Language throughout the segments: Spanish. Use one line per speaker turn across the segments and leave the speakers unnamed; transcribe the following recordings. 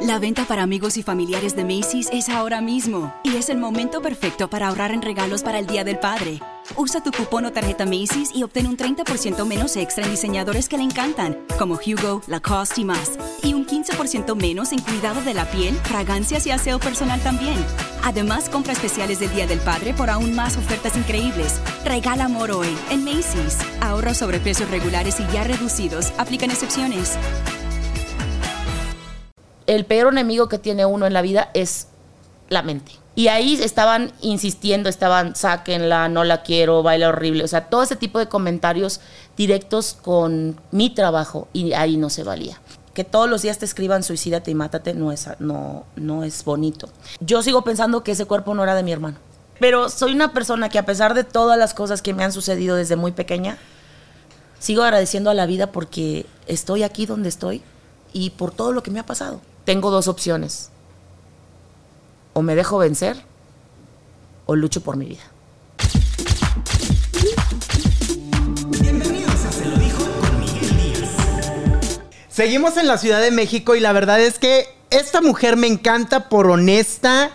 La venta para amigos y familiares de Macy's es ahora mismo y es el momento perfecto para ahorrar en regalos para el Día del Padre. Usa tu cupón o tarjeta Macy's y obtén un 30% menos extra en diseñadores que le encantan, como Hugo, Lacoste y más. Y un 15% menos en cuidado de la piel, fragancias y aseo personal también. Además, compra especiales del Día del Padre por aún más ofertas increíbles. Regala amor hoy en Macy's. Ahorro sobre precios regulares y ya reducidos. Aplican excepciones
el peor enemigo que tiene uno en la vida es la mente. Y ahí estaban insistiendo, estaban, sáquenla, no la quiero, baila horrible. O sea, todo ese tipo de comentarios directos con mi trabajo y ahí no se valía. Que todos los días te escriban suicídate y mátate no es, no, no es bonito. Yo sigo pensando que ese cuerpo no era de mi hermano. Pero soy una persona que a pesar de todas las cosas que me han sucedido desde muy pequeña, sigo agradeciendo a la vida porque estoy aquí donde estoy y por todo lo que me ha pasado tengo dos opciones. O me dejo vencer o lucho por mi vida.
Bienvenidos a Se lo dijo con Miguel Díaz. Seguimos en la Ciudad de México y la verdad es que esta mujer me encanta por honesta,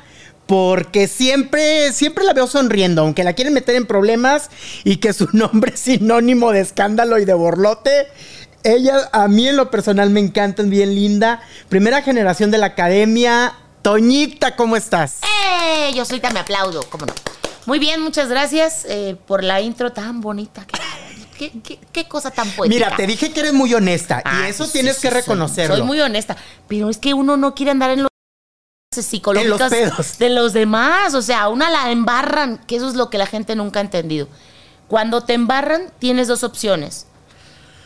porque siempre, siempre la veo sonriendo, aunque la quieren meter en problemas y que su nombre es sinónimo de escándalo y de borlote. Ella a mí en lo personal me encanta, es bien linda. Primera generación de la academia. Toñita, ¿cómo estás?
¡Eh! Yo soy me aplaudo, ¿cómo no? Muy bien, muchas gracias eh, por la intro tan bonita. ¿Qué, cosa tan poética.
Mira, te dije que eres muy honesta y eso tienes que reconocerlo.
Soy, muy honesta, pero es que uno no quiere andar en los psicológicos de los demás. O sea, una la embarran, que eso es lo que la gente nunca ha entendido. Cuando te embarran, tienes dos opciones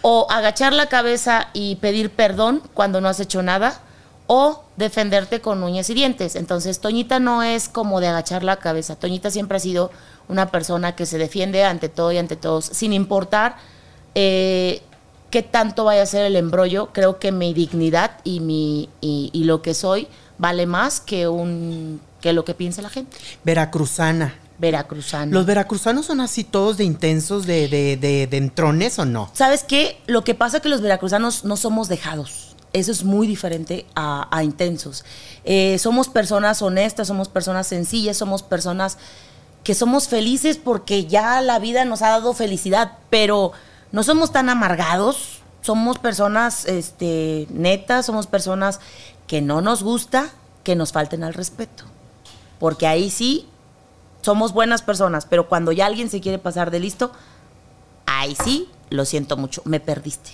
o agachar la cabeza y pedir perdón cuando no has hecho nada, o defenderte con uñas y dientes. Entonces, Toñita no es como de agachar la cabeza. Toñita siempre ha sido una persona que se defiende ante todo y ante todos, sin importar eh, qué tanto vaya a ser el embrollo. Creo que mi dignidad y, mi, y, lo que soy vale más que, un, que lo que piensa la gente.
Veracruzana
veracruzano.
¿Los veracruzanos son así todos de intensos, de, de, de, entrones o no?
¿Sabes qué? Lo que pasa es que los veracruzanos no somos dejados. Eso es muy diferente a, intensos. Eh, somos personas honestas, somos personas sencillas, somos personas que somos felices porque ya la vida nos ha dado felicidad, pero no somos tan amargados, somos personas este, netas, somos personas que no nos gusta que nos falten al respeto. Porque ahí sí somos buenas personas, pero cuando ya alguien se quiere pasar de listo, ahí sí, lo siento mucho, me perdiste.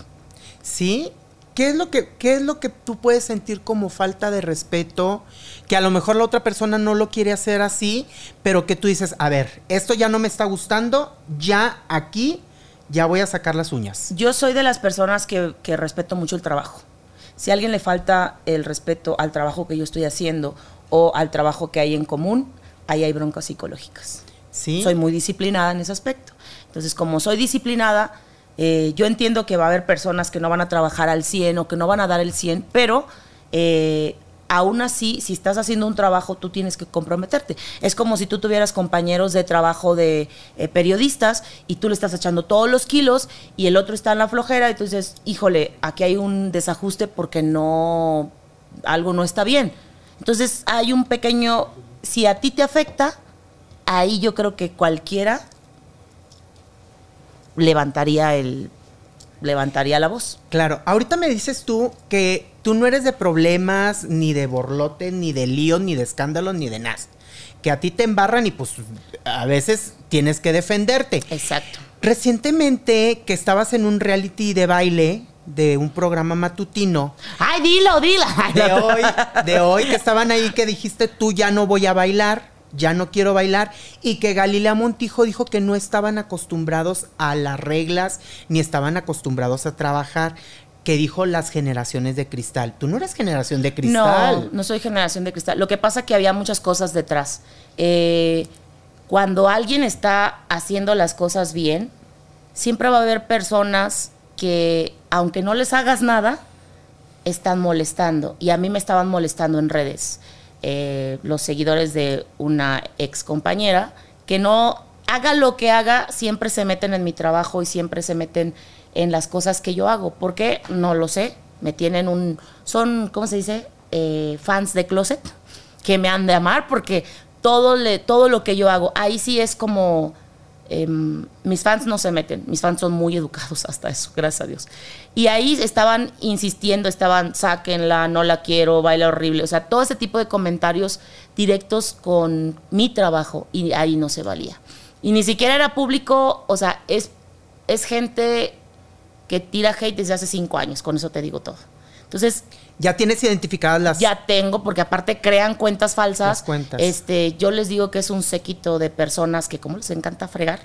¿Sí? ¿Qué es, lo que, ¿Qué es lo que tú puedes sentir como falta de respeto? Que a lo mejor la otra persona no lo quiere hacer así, pero que tú dices, a ver, esto ya no me está gustando, ya aquí, ya voy a sacar las uñas.
Yo soy de las personas que, que respeto mucho el trabajo. Si a alguien le falta el respeto al trabajo que yo estoy haciendo o al trabajo que hay en común, ahí hay broncas psicológicas.
¿Sí?
Soy muy disciplinada en ese aspecto. Entonces, como soy disciplinada, eh, yo entiendo que va a haber personas que no van a trabajar al 100 o que no van a dar el 100, pero eh, aún así, si estás haciendo un trabajo, tú tienes que comprometerte. Es como si tú tuvieras compañeros de trabajo de eh, periodistas y tú le estás echando todos los kilos y el otro está en la flojera y tú dices, híjole, aquí hay un desajuste porque no, algo no está bien. Entonces hay un pequeño si a ti te afecta, ahí yo creo que cualquiera levantaría el levantaría la voz.
Claro, ahorita me dices tú que tú no eres de problemas, ni de borlote, ni de lío, ni de escándalos, ni de nada. Que a ti te embarran y pues a veces tienes que defenderte.
Exacto.
Recientemente que estabas en un reality de baile, de un programa matutino.
¡Ay, dilo, dilo!
De hoy, de hoy que estaban ahí que dijiste tú ya no voy a bailar, ya no quiero bailar, y que Galilea Montijo dijo que no estaban acostumbrados a las reglas, ni estaban acostumbrados a trabajar que dijo las generaciones de cristal. Tú no eres generación de cristal.
No, no soy generación de cristal. Lo que pasa es que había muchas cosas detrás. Eh, cuando alguien está haciendo las cosas bien, siempre va a haber personas que aunque no les hagas nada, están molestando. Y a mí me estaban molestando en redes. Eh, los seguidores de una ex compañera, que no haga lo que haga, siempre se meten en mi trabajo y siempre se meten en las cosas que yo hago. ¿Por qué? No lo sé. Me tienen un... Son, ¿cómo se dice? eh, fans de Closet que me han de amar porque todo, le, todo lo que yo hago, ahí sí es como... em, mis fans no se meten, mis fans son muy educados hasta eso, gracias a Dios. Y ahí estaban insistiendo, estaban, sáquenla, no la quiero, baila horrible, o sea, todo ese tipo de comentarios directos con mi trabajo y ahí no se valía. Y ni siquiera era público, o sea, es, es gente que tira hate desde hace cinco años, con eso te digo todo. Entonces,
Ya tienes identificadas las...
ya tengo, porque aparte crean cuentas falsas.
Las cuentas.
Este, yo les digo que es un séquito de personas que como les encanta fregar.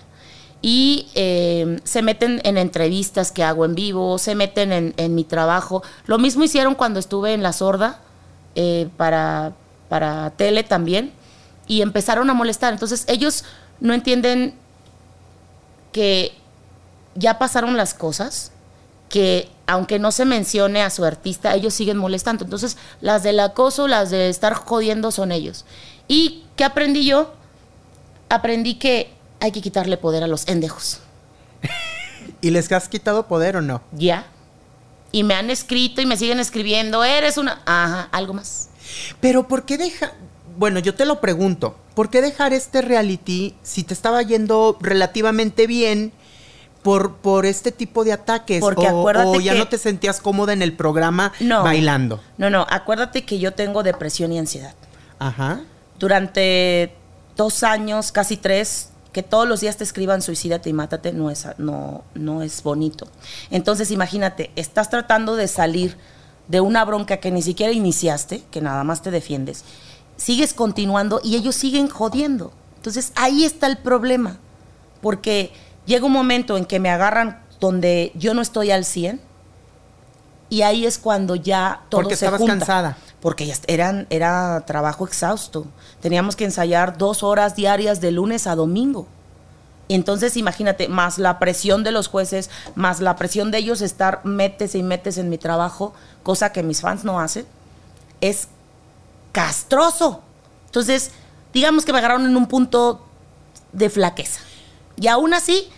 Y eh, se meten en entrevistas que hago en vivo, se meten en, en mi trabajo. Lo mismo hicieron cuando estuve en La Sorda eh, para, para tele también. Y empezaron a molestar. Entonces ellos no entienden que ya pasaron las cosas, que aunque no se mencione a su artista, ellos siguen molestando. Entonces, las del acoso, las de estar jodiendo son ellos. ¿Y qué aprendí yo? Aprendí que hay que quitarle poder a los endejos.
¿Y les has quitado poder o no?
Ya. Y me han escrito y me siguen escribiendo, eres una... Ajá, algo más.
Pero ¿por qué deja... Bueno, yo te lo pregunto. ¿Por qué dejar este reality si te estaba yendo relativamente bien por, por este tipo de ataques?
Porque
o,
acuérdate
o ya
que-
no te sentías cómoda en el programa
No.
bailando.
No, no, acuérdate que yo tengo depresión y ansiedad.
Ajá.
durante dos años, casi tres, que todos los días te escriban suicídate y mátate, no es, no, no es bonito. Entonces, imagínate, estás tratando de salir de una bronca que ni siquiera iniciaste, que nada más te defiendes, sigues continuando y ellos siguen jodiendo. Entonces, ahí está el problema, porque llega un momento en que me agarran donde yo no estoy al 100 y ahí es cuando ya todo
Porque
se
estabas
junta.
cansada.
Porque ya eran, era trabajo exhausto. Teníamos que ensayar dos horas diarias de lunes a domingo. Entonces, imagínate, más la presión de los jueces, más la presión de ellos estar metes y metes en mi trabajo, cosa que mis fans no hacen, es castroso. Entonces, digamos que me agarraron en un punto de flaqueza. Y aún así,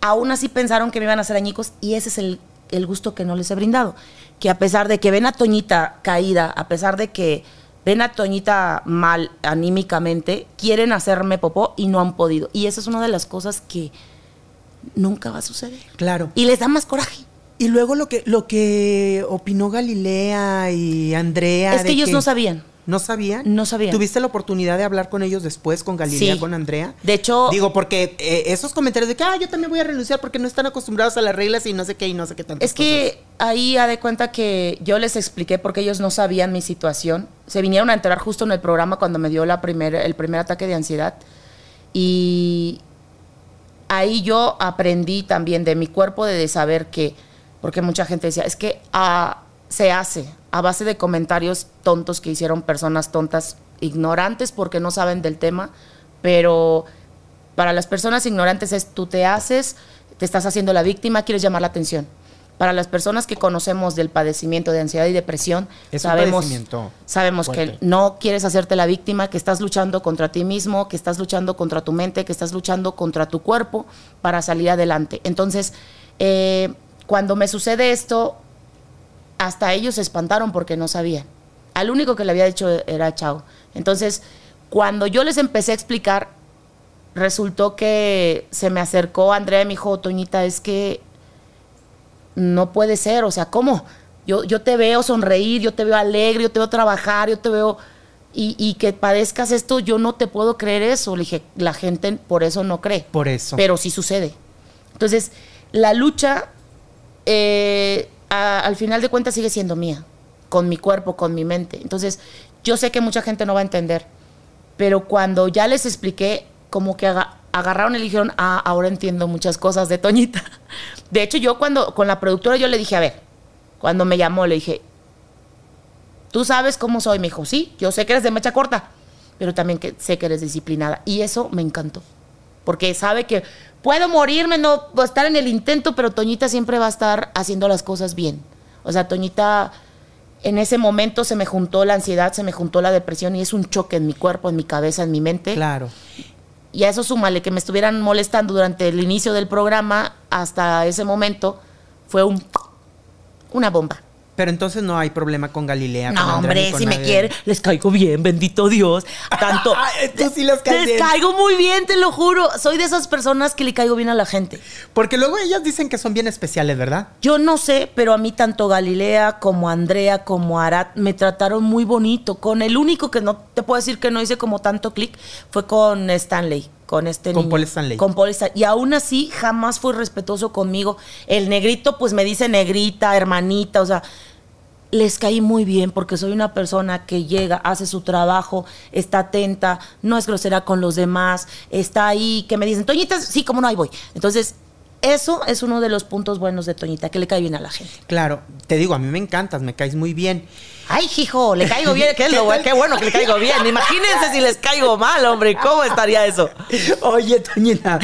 aún así pensaron que me iban a hacer añicos y ese es el, el gusto que no les he brindado. Que a pesar de que ven a Toñita caída, a pesar de que ven a Toñita mal anímicamente, quieren hacerme popó y no han podido. Y esa es una de las cosas que nunca va a suceder.
Claro.
Y les da más coraje.
Y luego lo que, lo que opinó Galilea y Andrea.
es que
de
ellos no sabían.
¿No sabían?
No sabían.
¿Tuviste la oportunidad de hablar con ellos después, con Galilea,
Sí.
con Andrea?
De hecho-
Digo, porque eh, esos comentarios de que, ah, yo también voy a renunciar porque no están acostumbrados a las reglas y no sé qué y no sé qué tantas
Es que ahí ha de cuenta que yo les expliqué porque ellos no sabían mi situación. Se vinieron a enterar justo en el programa cuando me dio la primer, el primer ataque de ansiedad. Y ahí yo aprendí también de mi cuerpo de saber que, porque mucha gente decía, es que ah, se hace a base de comentarios tontos que hicieron personas tontas, ignorantes porque no saben del tema, pero para las personas ignorantes es tú te haces, te estás haciendo la víctima, quieres llamar la atención. Para las personas que conocemos del padecimiento de ansiedad y depresión,
Es
sabemos, sabemos
fuerte.
que no quieres hacerte la víctima, que estás luchando contra ti mismo, que estás luchando contra tu mente, que estás luchando contra tu cuerpo para salir adelante. Entonces, eh, cuando me sucede esto, hasta ellos se espantaron porque no sabían. Al único que le había dicho era Chao. Entonces, cuando yo les empecé a explicar, resultó que se me acercó Andrea y me dijo, Toñita, es que no puede ser, o sea, ¿cómo? Yo, yo te veo sonreír, yo te veo alegre, yo te veo trabajar, yo te veo... Y, y que padezcas esto, yo no te puedo creer eso. Le dije, la gente por eso no cree.
Por eso.
Pero sí sucede. Entonces, la lucha, eh, al final de cuentas, sigue siendo mía, con mi cuerpo, con mi mente. Entonces, yo sé que mucha gente no va a entender, pero cuando ya les expliqué, como que aga- agarraron y dijeron, ah, ahora entiendo muchas cosas de Toñita. De hecho, yo cuando, con la productora, yo le dije, a ver, cuando me llamó, le dije, ¿tú sabes cómo soy? Me dijo, sí, yo sé que eres de mecha corta, pero también que sé que eres disciplinada. Y eso me encantó. Porque sabe que puedo morirme, no voy a estar en el intento, pero Toñita siempre va a estar haciendo las cosas bien. O sea, Toñita, en ese momento se me juntó la ansiedad, se me juntó la depresión y es un choque en mi cuerpo, en mi cabeza, en mi mente.
Claro.
Y a eso súmale que me estuvieran molestando durante el inicio del programa hasta ese momento, fue un, una bomba.
Pero entonces no hay problema con Galilea.
No, hombre,
con
si me quiere, les caigo bien, bendito Dios. Tanto.
Ay, tú sí les caes bien.
caigo muy bien, te lo juro. Soy de esas personas que le caigo bien a la gente.
Porque luego ellas dicen que son bien especiales, ¿verdad?
Yo no sé, pero a mí tanto Galilea como Andrea como Arat me trataron muy bonito. Con el único que no te puedo decir que no hice como tanto clic fue con Stanley, con este
Con
niño.
Paul Stanley.
Con Paul Stanley. Y aún así jamás fue respetuoso conmigo. El negrito pues me dice negrita, hermanita, o sea, les caí muy bien porque soy una persona que llega, hace su trabajo, está atenta, no es grosera con los demás, está ahí, que me dicen, Toñita, sí, como no, ahí voy. Entonces, eso es uno de los puntos buenos de Toñita, que le cae bien a la gente.
Claro, te digo, a mí me encantas, me caes muy bien.
Ay, hijo, le caigo bien, qué, es lo- qué bueno que le caigo bien. Imagínense si les caigo mal, hombre, ¿cómo estaría eso?
Oye, Toñita,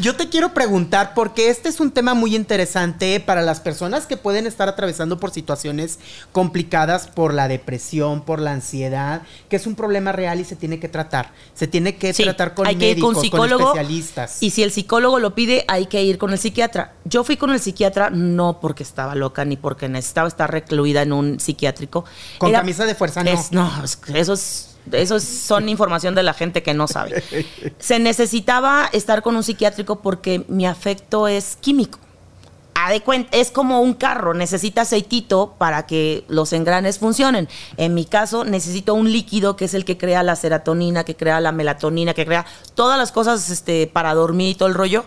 yo te quiero preguntar porque este es un tema muy interesante para las personas que pueden estar atravesando por situaciones complicadas por la depresión, por la ansiedad, que es un problema real y se tiene que tratar. Se tiene que
Sí,
tratar con
hay que ir
médicos,
con psicólogo
especialistas.
y si el psicólogo lo pide hay que ir con el psiquiatra yo fui con el psiquiatra no porque estaba loca ni porque necesitaba estar recluida en un psiquiátrico
Con camisa de fuerza, no.
es- no eso es eso es- son información de la gente que no sabe se necesitaba estar con un psiquiátrico porque mi afecto es químico cuenta, es como un carro, necesita aceitito para que los engranes funcionen. En mi caso, necesito un líquido que es el que crea la serotonina, que crea la melatonina, que crea todas las cosas este, para dormir y todo el rollo.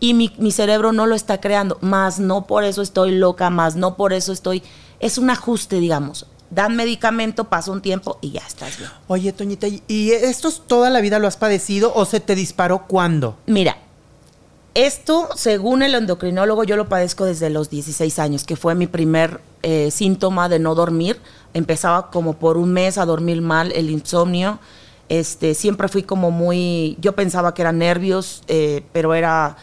Y mi, mi cerebro no lo está creando, más no por eso estoy loca, más no por eso estoy... Es un ajuste, digamos. Dan medicamento, pasa un tiempo y ya estás bien.
Oye, Toñita, ¿y- ¿y esto toda la vida lo has padecido o se te disparó cuándo?
Mira, esto, según el endocrinólogo, yo lo padezco desde los 16 años, que fue mi primer eh, síntoma de no dormir. Empezaba como por un mes a dormir mal, el insomnio. Este, siempre fui como muy, yo pensaba que eran nervios, eh, pero era,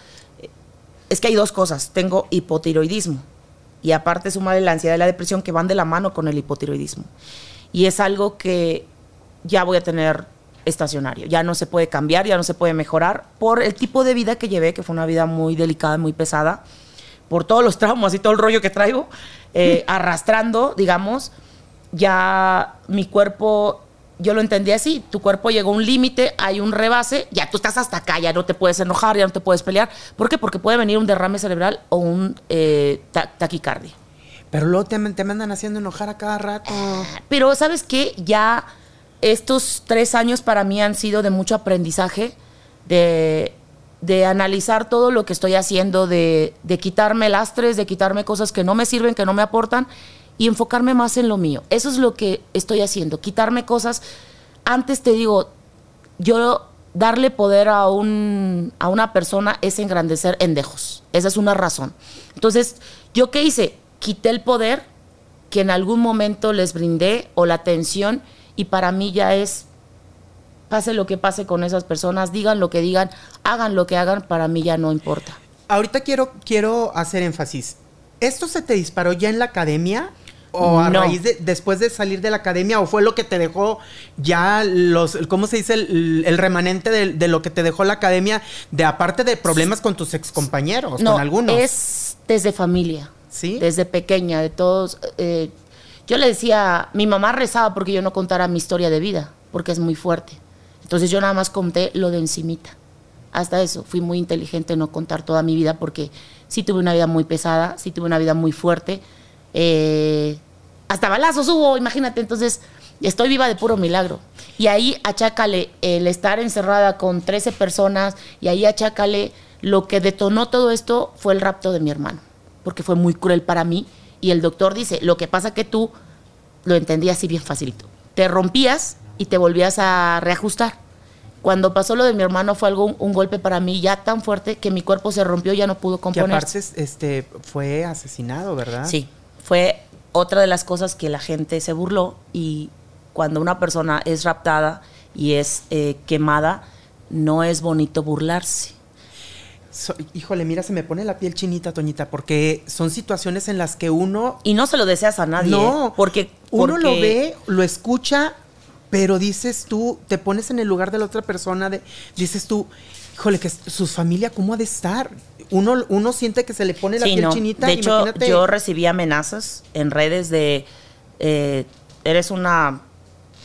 es que hay dos cosas. Tengo hipotiroidismo y aparte sumarle la ansiedad y la depresión que van de la mano con el hipotiroidismo. Y es algo que ya voy a tener estacionario. Ya no se puede cambiar, ya no se puede mejorar por el tipo de vida que llevé, que fue una vida muy delicada, muy pesada, por todos los traumas y todo el rollo que traigo, eh, arrastrando, digamos, ya mi cuerpo, yo lo entendí así, tu cuerpo llegó a un límite, hay un rebase, ya tú estás hasta acá, ya no te puedes enojar, ya no te puedes pelear. ¿Por qué? Porque puede venir un derrame cerebral o un eh, ta- taquicardia.
Pero luego te, te mandan haciendo enojar a cada rato.
Pero sabes qué, ya estos tres años para mí han sido de mucho aprendizaje, de, de analizar todo lo que estoy haciendo, de, de quitarme lastres, de quitarme cosas que no me sirven, que no me aportan y enfocarme más en lo mío. Eso es lo que estoy haciendo, quitarme cosas. Antes te digo, yo darle poder a, un, a una persona es engrandecer endejos. Esa es una razón. Entonces, ¿yo qué hice? Quité el poder que en algún momento les brindé o la atención y para mí ya es, pase lo que pase con esas personas, digan lo que digan, hagan lo que hagan, para mí ya no importa.
Ahorita quiero, quiero hacer énfasis. ¿Esto se te disparó ya en la academia? ¿O a
No.
raíz de, después de salir de la academia? ¿O fue lo que te dejó ya los, ¿cómo se dice? El, el remanente de, de lo que te dejó la academia, de aparte de problemas con tus excompañeros,
no,
con algunos.
es desde familia.
¿Sí?
Desde pequeña, de todos. eh, yo le decía, mi mamá rezaba porque yo no contara mi historia de vida, porque es muy fuerte. Entonces yo nada más conté lo de encimita. Hasta eso, fui muy inteligente en no contar toda mi vida porque sí tuve una vida muy pesada, sí tuve una vida muy fuerte. Eh, hasta balazos hubo, imagínate. Entonces, estoy viva de puro milagro. Y ahí achácale el estar encerrada con 13 personas y ahí achácale lo que detonó todo esto fue el rapto de mi hermano, porque fue muy cruel para mí. Y el doctor dice, lo que pasa que tú lo entendías así bien facilito. Te rompías y te volvías a reajustar. Cuando pasó lo de mi hermano fue algo, un, un golpe para mí ya tan fuerte que mi cuerpo se rompió ya no pudo
que
componerse.
aparte este, fue asesinado, ¿verdad?
Sí, fue otra de las cosas que la gente se burló y cuando una persona es raptada y es eh, quemada, no es bonito burlarse.
So- híjole, mira, se me pone la piel chinita, Toñita, porque son situaciones en las que uno
Y no se lo deseas a nadie.
No,
¿eh? porque
uno
porque-
lo ve, lo escucha, pero dices tú, te pones en el lugar de la otra persona, de, dices tú, híjole, que su familia, ¿cómo ha de estar? Uno, uno siente que se le pone la
Sí,
piel
no.
chinita.
De hecho,
imagínate.
yo recibí amenazas en redes de eh, eres una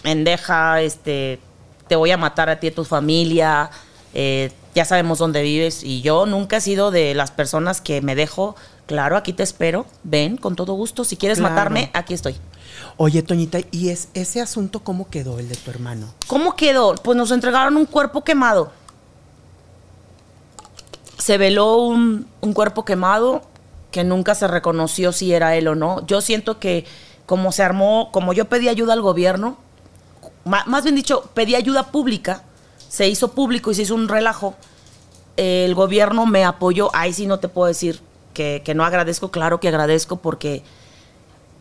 mendeja, este, te voy a matar a ti y a tu familia, eh, ya sabemos dónde vives. Y yo nunca he sido de las personas que me dejo, claro, aquí te espero, ven, con todo gusto, si quieres
Claro.
matarme, aquí estoy.
Oye, Toñita, ¿y es, ese asunto cómo quedó, el de tu hermano?
¿Cómo quedó? Pues nos entregaron un cuerpo quemado. Se veló un, un cuerpo quemado que nunca se reconoció si era él o no. Yo siento que como se armó, como yo pedí ayuda al gobierno, más bien dicho, pedí ayuda pública, se hizo público y se hizo un relajo. El gobierno me apoyó, ahí sí no te puedo decir que, que no agradezco, claro que agradezco porque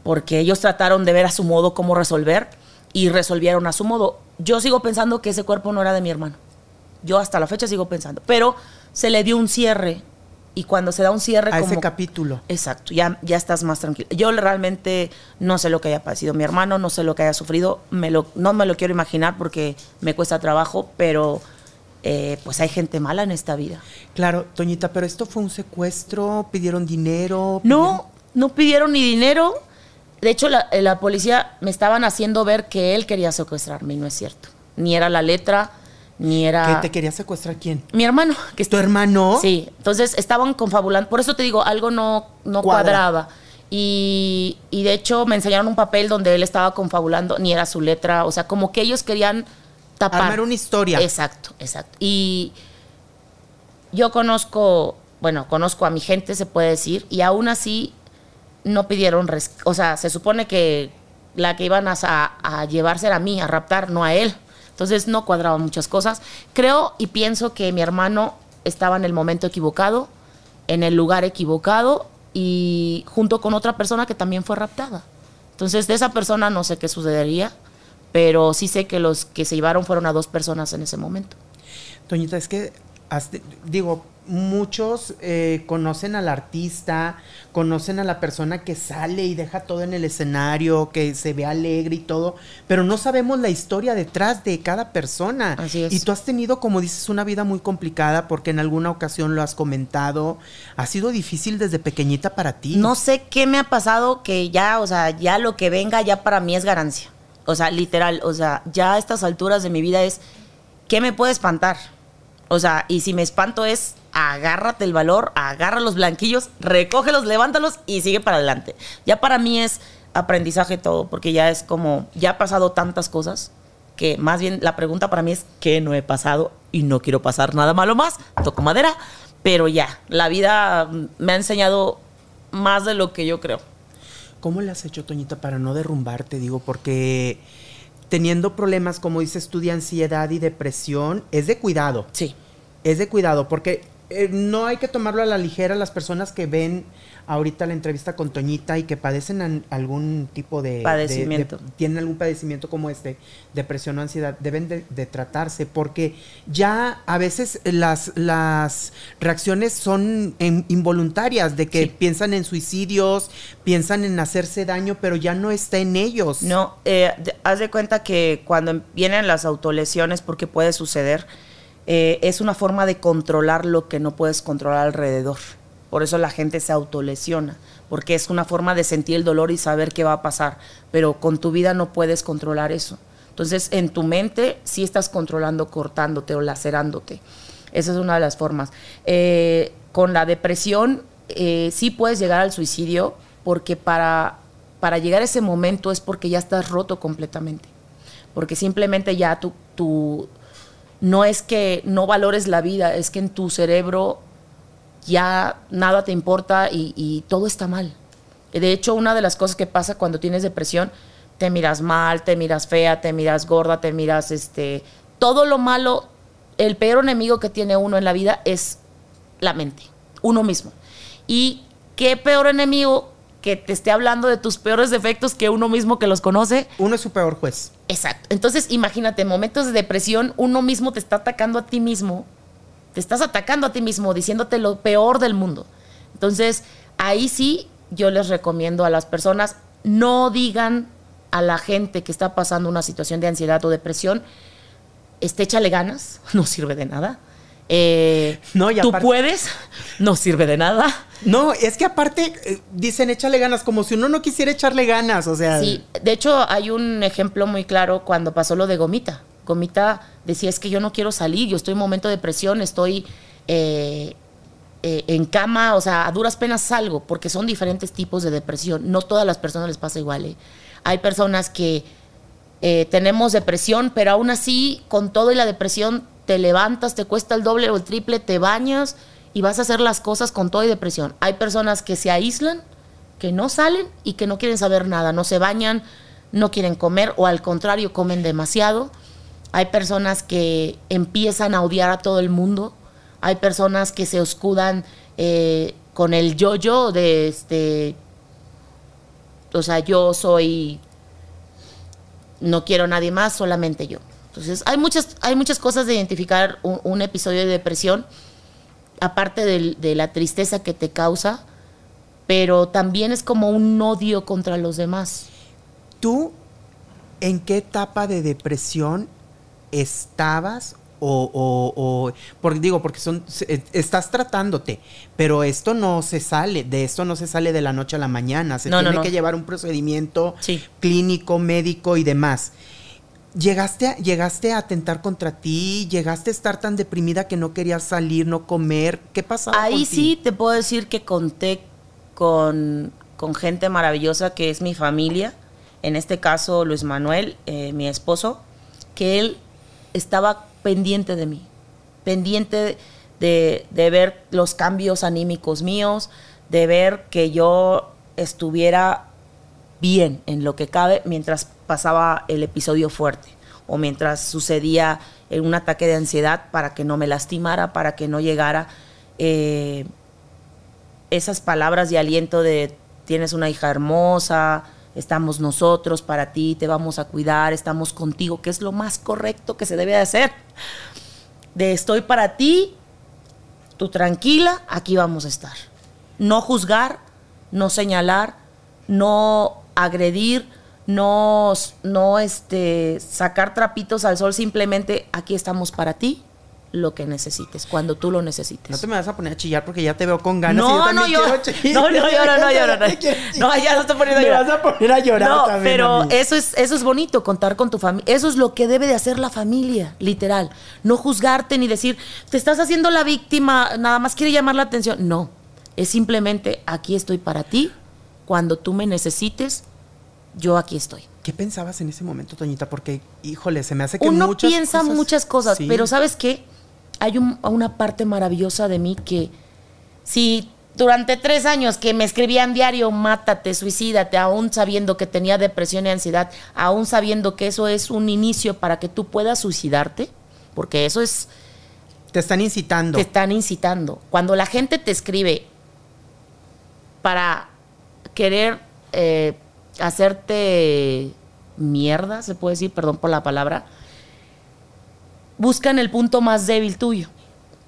porque ellos trataron de ver a su modo cómo resolver y resolvieron a su modo. Yo sigo pensando que ese cuerpo no era de mi hermano. Yo hasta la fecha sigo pensando. Pero se le dio un cierre y cuando se da un cierre...
A ese capítulo.
Exacto, ya, ya estás más tranquilo. Yo realmente no sé lo que haya padecido mi hermano, no sé lo que haya sufrido, me lo, no me lo quiero imaginar porque me cuesta trabajo, pero eh, pues hay gente mala en esta vida.
Claro, Toñita, pero esto fue un secuestro, pidieron dinero.
No, no pidieron ni dinero. De hecho, la, la policía me estaban haciendo ver que él quería secuestrarme y no es cierto. Ni era la letra, ni era...
¿Que te quería secuestrar quién?
Mi hermano. Que
¿Tu hermano?
Sí, entonces estaban confabulando. Por eso te digo, algo no, no
Cuadra.
cuadraba. Y, y de hecho me enseñaron un papel donde él estaba confabulando, ni era su letra. O sea, como que ellos querían tapar.
Armar una historia.
Exacto, exacto. Y yo conozco, bueno, conozco a mi gente, se puede decir, y aún así no pidieron, o sea, se supone que la que iban a, a, a llevarse era a mí, a raptar, no a él. Entonces no cuadraban muchas cosas. Creo y pienso que mi hermano estaba en el momento equivocado, en el lugar equivocado y junto con otra persona que también fue raptada. Entonces de esa persona no sé qué sucedería, pero sí sé que los que se llevaron fueron a dos personas en ese momento.
Toñita, es que, digo, muchos eh, conocen al artista, conocen a la persona que sale y deja todo en el escenario, que se ve alegre y todo, pero no sabemos la historia detrás de cada persona.
Así es.
Y tú has tenido, como dices, una vida muy complicada porque en alguna ocasión lo has comentado. Ha sido difícil desde pequeñita para ti.
No sé qué me ha pasado que ya, o sea, ya lo que venga ya para mí es ganancia. O sea, literal, o sea, ya a estas alturas de mi vida es, ¿qué me puede espantar? O sea, y si me espanto es, agárrate el valor, agarra los blanquillos, recógelos, levántalos y sigue para adelante. Ya para mí es aprendizaje todo, porque ya es como, ya ha pasado tantas cosas que más bien la pregunta para mí es, ¿qué no he pasado? Y no quiero pasar nada malo más, toco madera, pero ya, la vida me ha enseñado más de lo que yo creo.
¿Cómo le has hecho, Toñita, para no derrumbarte? Digo, porque teniendo problemas, como dices tú, de ansiedad y depresión, es de cuidado.
Sí.
Es de cuidado, porque eh, no hay que tomarlo a la ligera las personas que ven ahorita la entrevista con Toñita y que padecen an- algún tipo de... de-
Padecimiento.
de- tienen algún padecimiento como este, depresión o ansiedad, deben de, de tratarse, porque ya a veces las, las reacciones son en- involuntarias, de que
Sí.
piensan en suicidios, piensan en hacerse daño, pero ya no está en ellos.
No, eh, haz de cuenta que cuando vienen las autolesiones, porque puede suceder, eh, es una forma de controlar lo que no puedes controlar alrededor. Por eso la gente se autolesiona, porque es una forma de sentir el dolor y saber qué va a pasar, pero con tu vida no puedes controlar eso. Entonces, en tu mente sí estás controlando, cortándote o lacerándote. Esa es una de las formas. Eh, con la depresión, eh, sí puedes llegar al suicidio, porque para, para llegar a ese momento es porque ya estás roto completamente. Porque simplemente ya tú, tú, no es que no valores la vida, es que en tu cerebro ya nada te importa y, todo está mal. De hecho, una de las cosas que pasa cuando tienes depresión, te miras mal, te miras fea, te miras gorda, te miras este. Todo lo malo, el peor enemigo que tiene uno en la vida es la mente, uno mismo. Y qué peor enemigo que te esté hablando de tus peores defectos que uno mismo que los conoce.
Uno es su peor juez.
Exacto. Entonces, imagínate, en momentos de depresión, uno mismo te está atacando a ti mismo. Te estás atacando a ti mismo, diciéndote lo peor del mundo. Entonces, ahí sí yo les recomiendo a las personas, no digan a la gente que está pasando una situación de ansiedad o depresión, este, échale ganas, no sirve de nada. Eh,
No, y
tú
aparte-
puedes, no sirve de nada.
No, es que aparte eh, dicen échale ganas, como si uno no quisiera echarle ganas, o sea.
Sí, de hecho hay un ejemplo muy claro cuando pasó lo de Gomita. Gomita decía, es que yo no quiero salir, yo estoy en momento de depresión, estoy eh, eh, en cama, o sea, a duras penas salgo, porque son diferentes tipos de depresión. No todas las personas les pasa igual. ¿eh? Hay personas que tenemos depresión, pero aún así, con todo y la depresión, te levantas, te cuesta el doble o el triple, te bañas y vas a hacer las cosas con todo y depresión. Hay personas que se aíslan, que no salen y que no quieren saber nada, no se bañan, no quieren comer o al contrario, comen demasiado. Hay personas que empiezan a odiar a todo el mundo. Hay personas que se escudan eh, con el yo-yo de este. O sea, yo soy. No quiero a nadie más, solamente yo. Entonces, hay muchas, hay muchas cosas de identificar un, un episodio de depresión, aparte de la tristeza que te causa, pero también es como un odio contra los demás.
¿Tú en qué etapa de depresión estabas? O, o, o- porque digo, porque son, se- estás tratándote, pero esto no se sale, de esto no se sale de la noche a la mañana, se
No, no,
tiene
no.
que llevar un procedimiento
Sí.
clínico, médico y demás. ¿Llegaste a, ¿Llegaste a atentar contra ti? ¿Llegaste a estar tan deprimida que no querías salir, no comer? ¿Qué pasaba?
Ahí sí te puedo decir que conté con, con gente maravillosa que es mi familia. En este caso, Luis Manuel, eh, mi esposo, que él estaba pendiente de mí, pendiente de, de ver los cambios anímicos míos, de ver que yo estuviera bien en lo que cabe mientras pasaba el episodio fuerte o mientras sucedía eh, un ataque de ansiedad para que no me lastimara, para que no llegara eh, esas palabras de aliento de tienes una hija hermosa, estamos nosotros para ti, te vamos a cuidar, estamos contigo, que es lo más correcto que se debe de hacer. De estoy para ti, tú tranquila, aquí vamos a estar. No juzgar, no señalar, no agredir, no, no este, sacar trapitos al sol, simplemente aquí estamos para ti, lo que necesites, cuando tú lo necesites.
No te me vas a poner a chillar porque ya te veo con ganas. y yo
No, no, yo, no, no, lloro, no, lloro, no. No, ya no estoy poniendo a
Me
llorar.
vas a poner a llorar
No,
también
pero eso es, eso es bonito, contar con tu familia. Eso es lo que debe de hacer la familia, literal. No juzgarte ni decir, te estás haciendo la víctima, nada más quiere llamar la atención. No, es simplemente, aquí estoy para ti. Cuando tú me necesites, yo aquí estoy.
¿Qué pensabas en ese momento, Toñita? Porque, híjole, se me hace que
Uno
muchas
piensa
cosas-
muchas cosas,
Sí.
pero ¿sabes qué? Hay un- una parte maravillosa de mí que si durante tres años que me escribían diario, mátate, suicídate, aún sabiendo que tenía depresión y ansiedad, aún sabiendo que eso es un inicio para que tú puedas suicidarte, porque eso es,
Te están incitando.
te están incitando. Cuando la gente te escribe para querer eh, hacerte mierda, se puede decir, perdón por la palabra, buscan el punto más débil tuyo.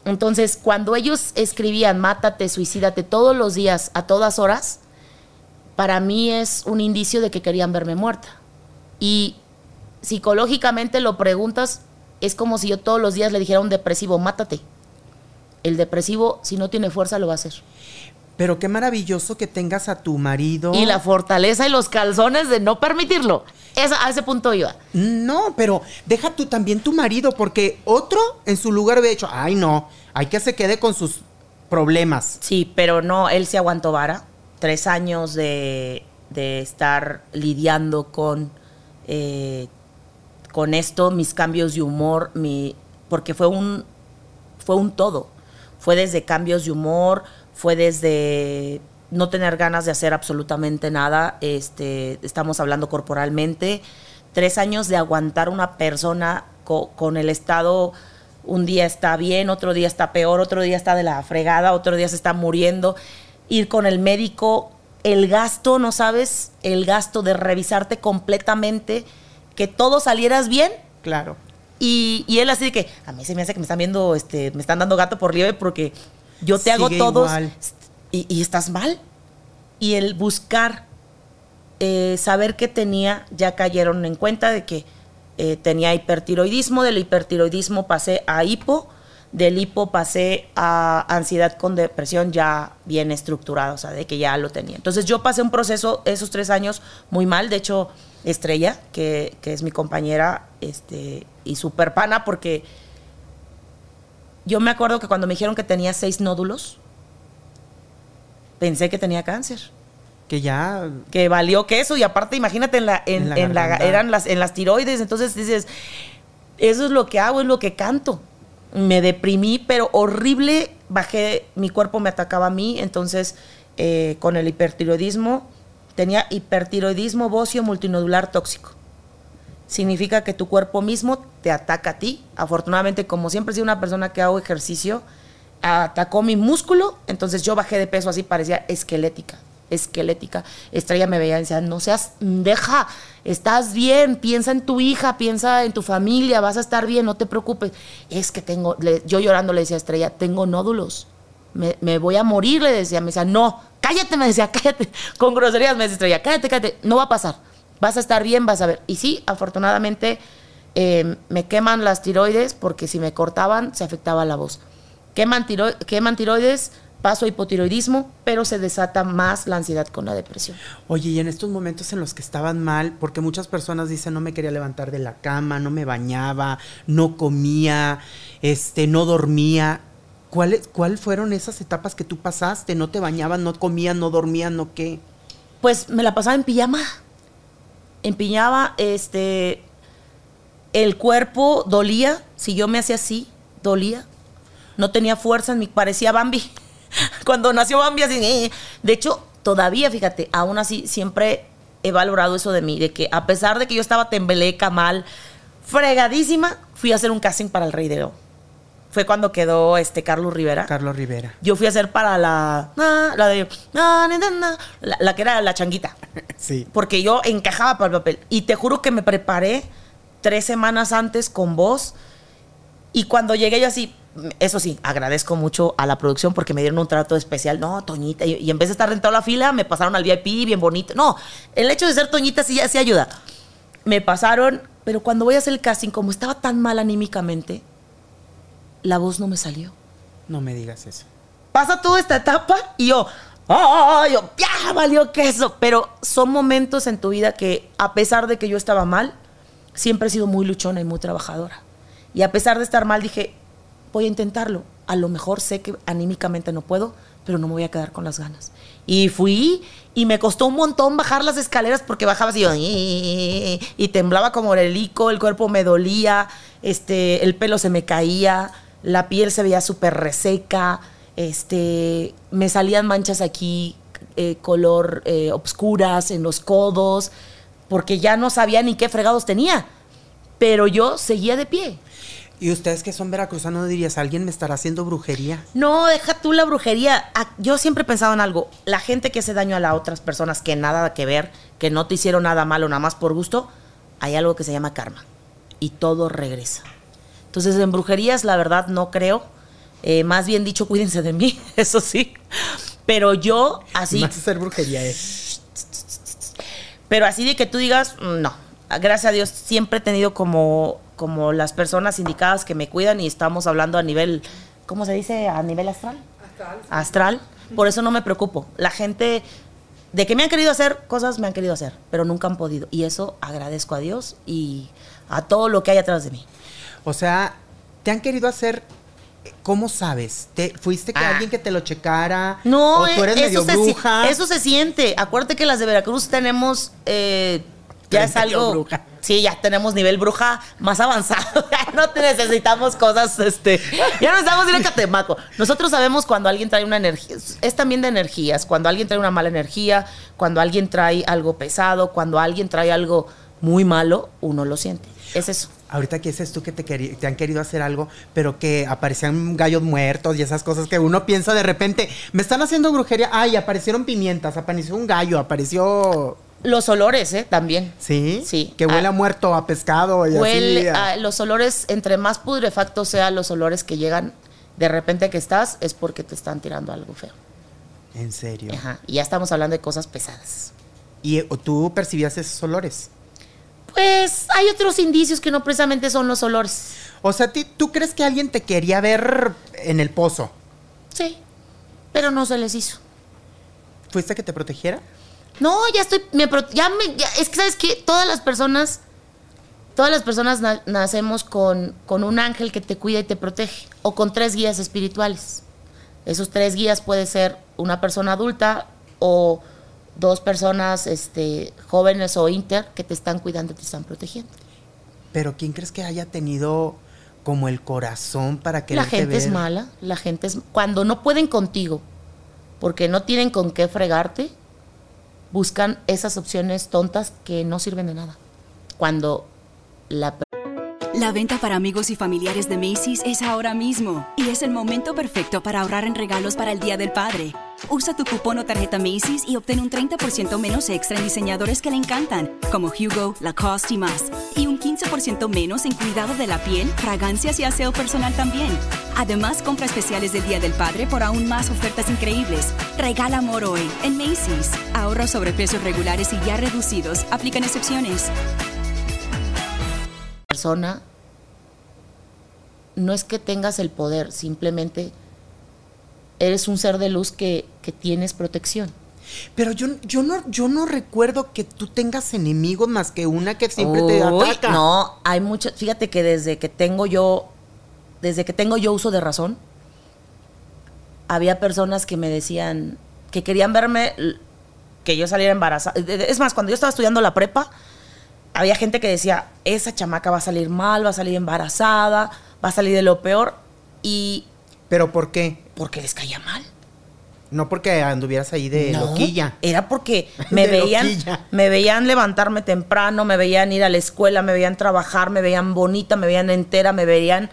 Entonces, cuando ellos escribían, mátate, suicídate todos los días, a todas horas, para mí es un indicio de que querían verme muerta. Y psicológicamente lo preguntas, es como si yo todos los días le dijera a un depresivo, mátate. El depresivo, si no tiene fuerza, lo va a hacer.
Pero qué maravilloso que tengas a tu marido.
Y la fortaleza y los calzones de no permitirlo. Esa- a ese punto iba.
No, pero deja tú también tu marido, porque otro en su lugar hubiera dicho, ay no, hay que se quede con sus problemas.
Sí, pero no, él se aguantó vara. Tres años de, de estar lidiando con, eh, con esto, mis cambios de humor, mi, porque fue un, fue un todo. Fue desde cambios de humor, fue desde no tener ganas de hacer absolutamente nada. Este, estamos hablando corporalmente. Tres años de aguantar una persona co- con el estado un día está bien, otro día está peor, otro día está de la fregada, otro día se está muriendo. Ir con el médico, el gasto, ¿no sabes? El gasto de revisarte completamente, que todo salieras bien.
Claro.
Y, y él así de que, a mí se me hace que me están viendo, este, me están dando gato por liebre porque yo te hago todos y estás mal. Y el buscar, eh, saber que tenía, ya cayeron en cuenta de que eh, tenía hipertiroidismo, del hipertiroidismo pasé a hipo, Del hipo pasé a ansiedad con depresión ya bien estructurada, o sea, de que ya lo tenía. Entonces yo pasé un proceso esos tres años muy mal. De hecho, Estrella, que, que es mi compañera este, y super pana, porque yo me acuerdo que cuando me dijeron que tenía seis nódulos, pensé que tenía cáncer.
Que ya.
Que valió queso y aparte, imagínate, en la, en,
En la
en la- eran las, en las tiroides. Entonces dices, eso es lo que hago, es lo que canto. Me deprimí, pero horrible. Bajé, mi cuerpo me atacaba a mí. Entonces, eh, con el hipertiroidismo, tenía hipertiroidismo bóseo multinodular tóxico. Significa que tu cuerpo mismo te ataca a ti. Afortunadamente, como siempre he sido una persona que hago ejercicio, atacó mi músculo. Entonces yo bajé de peso así, parecía esquelética. Esquelética. Estrella me veía y decía, no seas, deja, estás bien, piensa en tu hija, piensa en tu familia, vas a estar bien, no te preocupes. Es que tengo, yo llorando le decía a Estrella, tengo nódulos, me, me voy a morir, le decía, me decía, no, cállate, me decía, cállate, con groserías me decía Estrella, cállate, cállate, no va a pasar, vas a estar bien, vas a ver. Y sí, afortunadamente eh, me queman las tiroides porque si me cortaban se afectaba la voz. Queman, tiro- queman tiroides, paso a hipotiroidismo, pero se desata más la ansiedad con la depresión.
Oye, y en estos momentos en los que estaban mal, porque muchas personas dicen no me quería levantar de la cama, no me bañaba, no comía, este, no dormía. ¿Cuáles cuál fueron esas etapas que tú pasaste? ¿No te bañabas, no comías, no dormías, no qué?
Pues me la pasaba en pijama. En pijama, este. El cuerpo dolía. Si yo me hacía así, dolía. No tenía fuerza, mi, parecía Bambi. Cuando nació Bambi, así. eh. De hecho, todavía, fíjate, aún así, siempre he valorado eso de mí. De que a pesar de que yo estaba tembeleca, mal, fregadísima, fui a hacer un casting para el Rey de León. Fue cuando quedó este Carlos Rivera.
Carlos Rivera.
Yo fui a hacer para la. na, la de. na, na, la, la que era la changuita.
Sí.
Porque yo encajaba para el papel. Y te juro que me preparé tres semanas antes con vos. Y cuando llegué yo así. Eso sí, agradezco mucho a la producción porque me dieron un trato especial. No, Toñita. Y, y en vez de estar rentado la fila, me pasaron al VIP bien bonito. No, el hecho de ser Toñita sí, sí ayuda. Me pasaron, pero cuando voy a hacer el casting, como estaba tan mal anímicamente, la voz no me salió
No me digas eso.
pasa toda esta etapa y yo, ¡oh! Yo, ¡ya! Valió queso. Pero son momentos en tu vida que, a pesar de que yo estaba mal, siempre he sido muy luchona y muy trabajadora. Y a pesar de estar mal, dije, voy a intentarlo. A lo mejor sé que anímicamente no puedo, pero no me voy a quedar con las ganas. Y fui y me costó un montón bajar las escaleras porque bajaba así yo, y temblaba como orelico, el cuerpo me dolía, este, el pelo se me caía, la piel se veía súper reseca, este, me salían manchas aquí, eh, color eh, obscuras en los codos, porque ya no sabía ni qué fregados tenía. Pero yo seguía de pie.
Y ustedes que son veracruzanos dirías, ¿alguien me estará haciendo brujería?
No, deja tú la brujería. Yo siempre he pensado en algo. La gente que hace daño a las otras personas que nada que ver, que no te hicieron nada malo, nada más por gusto, hay algo que se llama karma. Y todo regresa. Entonces, en brujerías, la verdad, no creo. Eh, más bien dicho, cuídense de mí, eso sí. Pero yo, así.
Más hacer brujería es.
Pero así de que tú digas, mm, no. Gracias a Dios siempre he tenido como, como las personas indicadas que me cuidan y estamos hablando a nivel, ¿cómo se dice? A nivel astral. Astral. Astral. Por eso no me preocupo. La gente, de que me han querido hacer cosas, me han querido hacer, pero nunca han podido. Y eso agradezco a Dios y a todo lo que hay atrás de mí.
O sea, te han querido hacer. ¿Cómo sabes? ¿Te, ¿Fuiste que
Ah.
alguien que te lo checara?
No,
¿O tú eres
eh,
medio
eso, se,
bruja?
eso se siente. Acuérdate que las de Veracruz tenemos, eh, ya es algo,
bruja.
sí, ya tenemos nivel bruja más avanzado. Ya no te necesitamos cosas, este, ya no necesitamos ir a Catemaco. Nosotros sabemos cuando alguien trae una energía, es también de energías, cuando alguien trae una mala energía, cuando alguien trae algo pesado, cuando alguien trae algo muy malo, uno lo siente. Es eso.
Ahorita que dices tú que te, te han querido hacer algo, pero que aparecían gallos muertos y esas cosas que uno piensa de repente, me están haciendo brujería, ay, aparecieron pimientas, apareció un gallo, apareció...
Los olores, ¿eh? También.
¿Sí?
Sí.
Que huele
Ah.
a muerto, a pescado y
Huele
así. a-
los olores, entre más pudrefactos sean los olores que llegan de repente que estás, es porque te están tirando algo feo.
En serio.
Ajá. Y ya estamos hablando de cosas pesadas.
¿Y tú percibías esos olores?
Pues hay otros indicios que no precisamente son los olores.
O sea, ¿tú crees que alguien te quería ver en el pozo?
Sí, pero no se les hizo.
¿Fuiste a que te protegiera?
No, ya estoy, me, ya me, ya- es que sabes que todas las personas, todas las personas na- nacemos con, con un ángel que te cuida y te protege, o con tres guías espirituales. Esos tres guías puede ser una persona adulta o dos personas este, jóvenes o inter que te están cuidando te están protegiendo.
Pero ¿quién crees que haya tenido como el corazón para que
La gente es mala, la gente es... Cuando no pueden contigo, porque no tienen con qué fregarte, buscan esas opciones tontas que no sirven de nada. Cuando la...
La venta para amigos y familiares de Macy's es ahora mismo y es el momento perfecto para ahorrar en regalos para el Día del Padre. Usa tu cupón o tarjeta Macy's y obtén un 30% menos extra en diseñadores que le encantan, como Hugo, Lacoste y más. Y un 15% menos en cuidado de la piel, fragancias y aseo personal también. Además, compra especiales del Día del Padre por aún más ofertas increíbles. Regala amor hoy en Macy's. Ahorra sobre precios regulares y ya reducidos. Aplican excepciones.
Persona no es que tengas el poder, simplemente eres un ser de luz que, que tienes protección.
Pero yo, yo, no, yo no recuerdo que tú tengas enemigos más que una que siempre te ataca.
No, hay mucho. Fíjate que desde que tengo yo, desde que tengo yo uso de razón, había personas que me decían que querían verme que yo saliera embarazada. Es más, cuando yo estaba estudiando la prepa, había gente que decía, esa chamaca va a salir mal, va a salir embarazada, va a salir de lo peor. Y
¿Pero por qué?
porque les caía mal.
No porque anduvieras ahí de
No,
loquilla.
Era porque me veían,
loquilla.
me veían levantarme temprano, me veían ir a la escuela, me veían trabajar, me veían bonita, me veían entera, me veían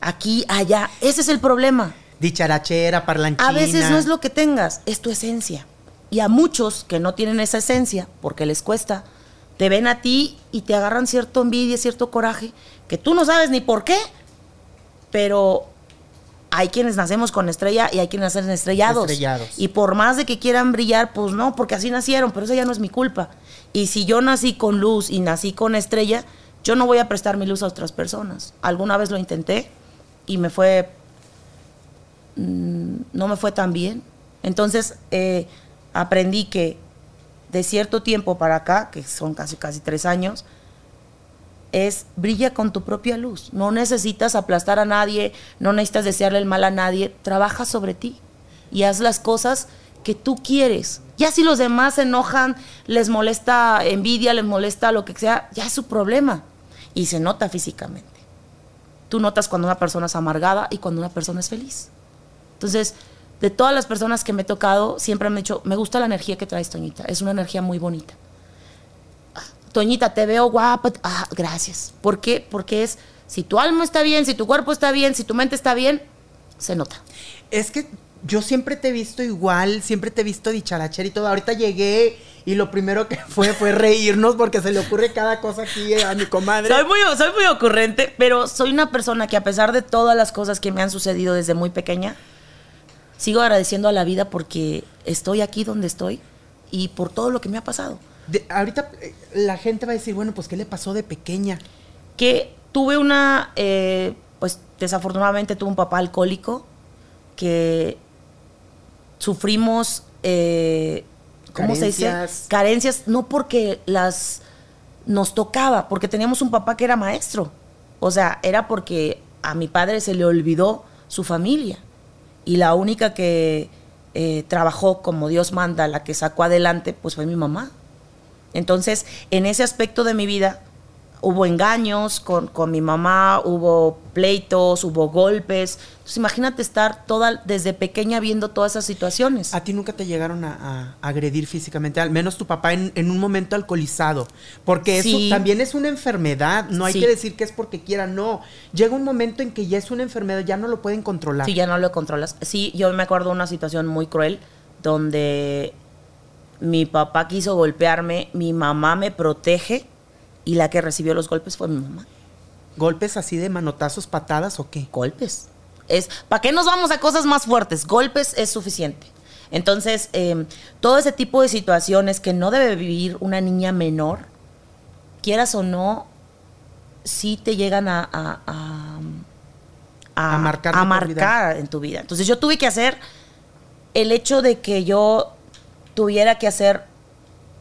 aquí, allá. Ese es el problema.
Dicharachera, parlanchina.
A veces no es lo que tengas, es tu esencia. Y a muchos que no tienen esa esencia, porque les cuesta, te ven a ti y te agarran cierto envidia, cierto coraje, que tú no sabes ni por qué, pero hay quienes nacemos con estrella y hay quienes nacen estrellados.
Estrellados.
Y por más de que quieran brillar, pues no, porque así nacieron, pero eso ya no es mi culpa. Y si yo nací con luz y nací con estrella, yo no voy a prestar mi luz a otras personas. Alguna vez lo intenté y me fue mm, no me fue tan bien. Entonces eh, aprendí que de cierto tiempo para acá, que son casi casi tres años, es brilla con tu propia luz. No necesitas aplastar a nadie, no necesitas desearle el mal a nadie. Trabaja sobre ti y haz las cosas que tú quieres. Ya si los demás se enojan, les molesta envidia, les molesta lo que sea, ya es su problema. Y se nota físicamente. Tú notas cuando una persona es amargada y cuando una persona es feliz. Entonces, de todas las personas que me he tocado, siempre me han dicho, me gusta la energía que traes, Toñita. Es una energía muy bonita. Toñita, te veo guapa. Ah, gracias. ¿Por qué? Porque es, si tu alma está bien, si tu cuerpo está bien, si tu mente está bien, se nota.
Es que yo siempre te he visto igual, siempre te he visto dicharachera y todo. Ahorita llegué y lo primero que fue fue reírnos porque se le ocurre cada cosa aquí a mi comadre.
Soy muy, soy muy ocurrente, pero soy una persona que a pesar de todas las cosas que me han sucedido desde muy pequeña, sigo agradeciendo a la vida porque estoy aquí donde estoy y por todo lo que me ha pasado.
De- ahorita eh, la gente va a decir, bueno, pues ¿qué le pasó de pequeña?
que tuve una, eh, pues desafortunadamente tuve un papá alcohólico que sufrimos, eh, ¿cómo se
Carencias.
dice? Carencias, no porque las nos tocaba, porque teníamos un papá que era maestro. O sea, era porque a mi padre se le olvidó su familia. Y la única que eh, trabajó como Dios manda, la que sacó adelante, pues fue mi mamá. Entonces, en ese aspecto de mi vida, hubo engaños con, con mi mamá, hubo pleitos, hubo golpes. Entonces, imagínate estar toda, desde pequeña viendo todas esas situaciones.
¿A ti nunca te llegaron a, a agredir físicamente? Al menos tu papá en, en un momento alcoholizado. Porque eso
Sí.
también es una enfermedad. No hay
Sí.
que decir que es porque quiera, no. Llega un momento en que ya es una enfermedad, ya no lo pueden controlar.
Sí, ya no lo controlas. Sí, yo me acuerdo de una situación muy cruel donde mi papá quiso golpearme, mi mamá me protege y la que recibió los golpes fue mi mamá.
¿Golpes así de manotazos, patadas o qué?
golpes. Es, ¿Para qué nos vamos a cosas más fuertes? Golpes es suficiente. Entonces, eh, todo ese tipo de situaciones que no debe vivir una niña menor, quieras o no, sí te llegan a, a, a,
marcar
en tu vida. Entonces yo tuve que hacer el hecho de que yo tuviera que hacer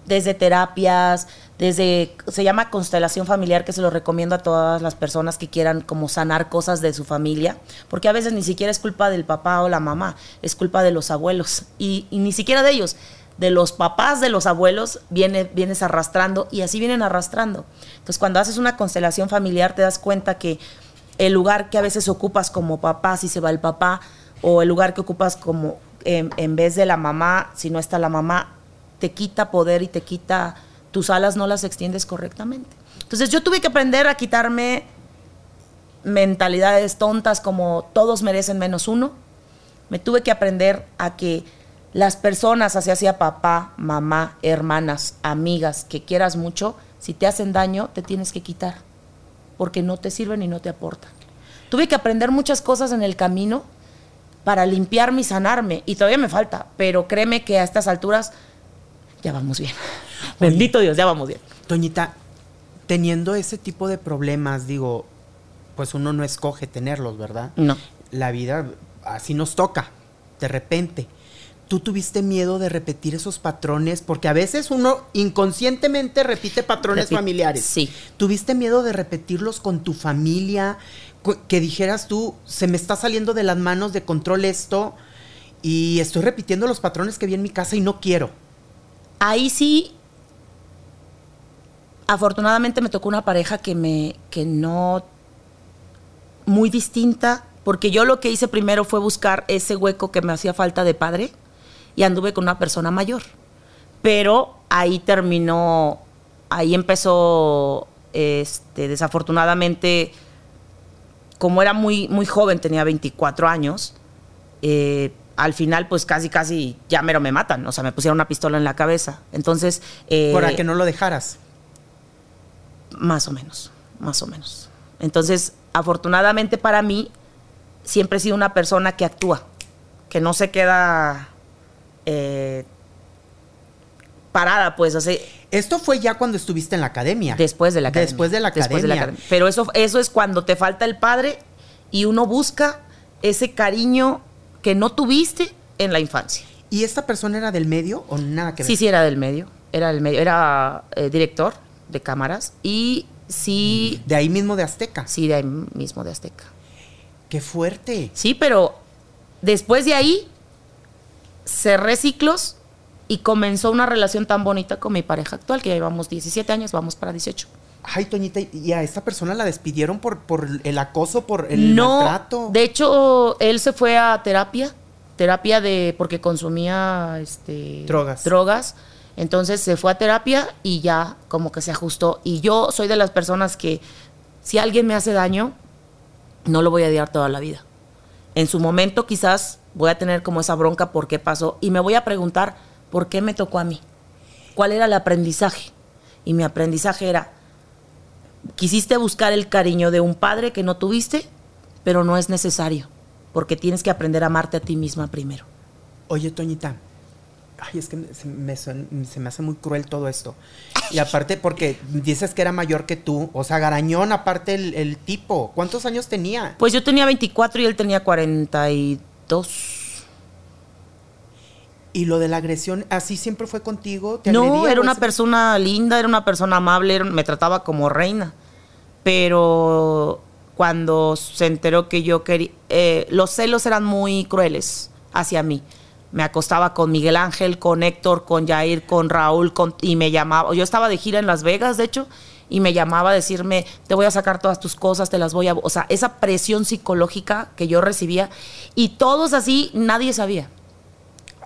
desde terapias, desde, se llama constelación familiar, que se lo recomiendo a todas las personas que quieran como sanar cosas de su familia, porque a veces ni siquiera es culpa del papá o la mamá, es culpa de los abuelos, y, ni siquiera de ellos, de los papás de los abuelos viene, vienes arrastrando, y así vienen arrastrando. Entonces cuando haces una constelación familiar te das cuenta que el lugar que a veces ocupas como papá, si se va el papá, o el lugar que ocupas como en, en vez de la mamá, si no está la mamá, te quita poder y te quita tus alas, no las extiendes correctamente. Entonces yo tuve que aprender a quitarme mentalidades tontas como todos merecen menos uno. Me tuve que aprender a que las personas, así hacia papá, mamá, hermanas, amigas, que quieras mucho, si te hacen daño, te tienes que quitar, porque no te sirven y no te aportan. Tuve que aprender muchas cosas en el camino para limpiarme y sanarme, y todavía me falta, pero créeme que a estas alturas ya vamos bien. Bendito Dios, ya vamos bien.
Toñita, teniendo ese tipo de problemas, digo, pues uno no escoge tenerlos, ¿verdad?
No.
La vida así nos toca, de repente. ¿Tú tuviste miedo de repetir esos patrones? Porque a veces uno inconscientemente repite patrones familiares.
sí.
¿Tuviste miedo de repetirlos con tu familia? Que dijeras tú, se me está saliendo de las manos de control esto y estoy repitiendo los patrones que vi en mi casa y no quiero.
Ahí sí, afortunadamente me tocó una pareja que me, que no, muy distinta, porque yo lo que hice primero fue buscar ese hueco que me hacía falta de padre y anduve con una persona mayor. Pero ahí terminó, ahí empezó, este, desafortunadamente, como era muy, muy joven, tenía 24 años, eh, al final pues casi, casi ya mero me matan, o sea, me pusieron una pistola en la cabeza. Entonces... eh,
Para que no lo dejaras.
Más o menos, más o menos. Entonces, afortunadamente para mí, siempre he sido una persona que actúa, que no se queda eh, parada, pues, así,
Esto fue ya cuando estuviste en la academia.
después de la academia.
Después de la
Después de la
academia.
academia. Pero eso, eso es cuando te falta el padre y uno busca ese cariño que no tuviste en la infancia.
¿Y esta persona era del medio o nada que ver?
Sí, sí, era del medio. Era del medio. Era eh, director de cámaras y sí,
De ahí mismo de Azteca.
sí, de ahí mismo de Azteca.
Qué fuerte.
Sí, pero después de ahí cerré ciclos y comenzó una relación tan bonita con mi pareja actual, que ya llevamos 17 años, vamos para 18.
Ay, Toñita, y a esta persona la despidieron por, por el acoso, por el
no,
maltrato.
de hecho, él se fue a terapia, terapia de porque consumía este
Drogas.
drogas. Entonces se fue a terapia y ya como que se ajustó. Y yo soy de las personas que si alguien me hace daño, no lo voy a odiar toda la vida. En su momento quizás voy a tener como esa bronca por qué pasó y me voy a preguntar por qué me tocó a mí. ¿Cuál era el aprendizaje? Y mi aprendizaje era, quisiste buscar el cariño de un padre que no tuviste, pero no es necesario, porque tienes que aprender a amarte a ti misma primero.
Oye, Toñita. Ay, es que se me, suena- se me hace muy cruel todo esto. Y aparte, porque dices que era mayor que tú. O sea, garañón, aparte el, el tipo. ¿Cuántos años tenía?
Pues yo tenía 24 y él tenía 42.
Y lo de la agresión, ¿así siempre fue contigo? ¿Te
No, era una persona linda, era una persona amable, era- me trataba como reina. Pero cuando se enteró que yo quería, eh, los celos eran muy crueles hacia mí. Me acostaba con Miguel Ángel, con Héctor, con Jair, con Raúl, con- y me llamaba. Yo estaba de gira en Las Vegas, de hecho, y me llamaba a decirme, te voy a sacar todas tus cosas, te las voy a... O sea, esa presión psicológica que yo recibía, y todos así, nadie sabía.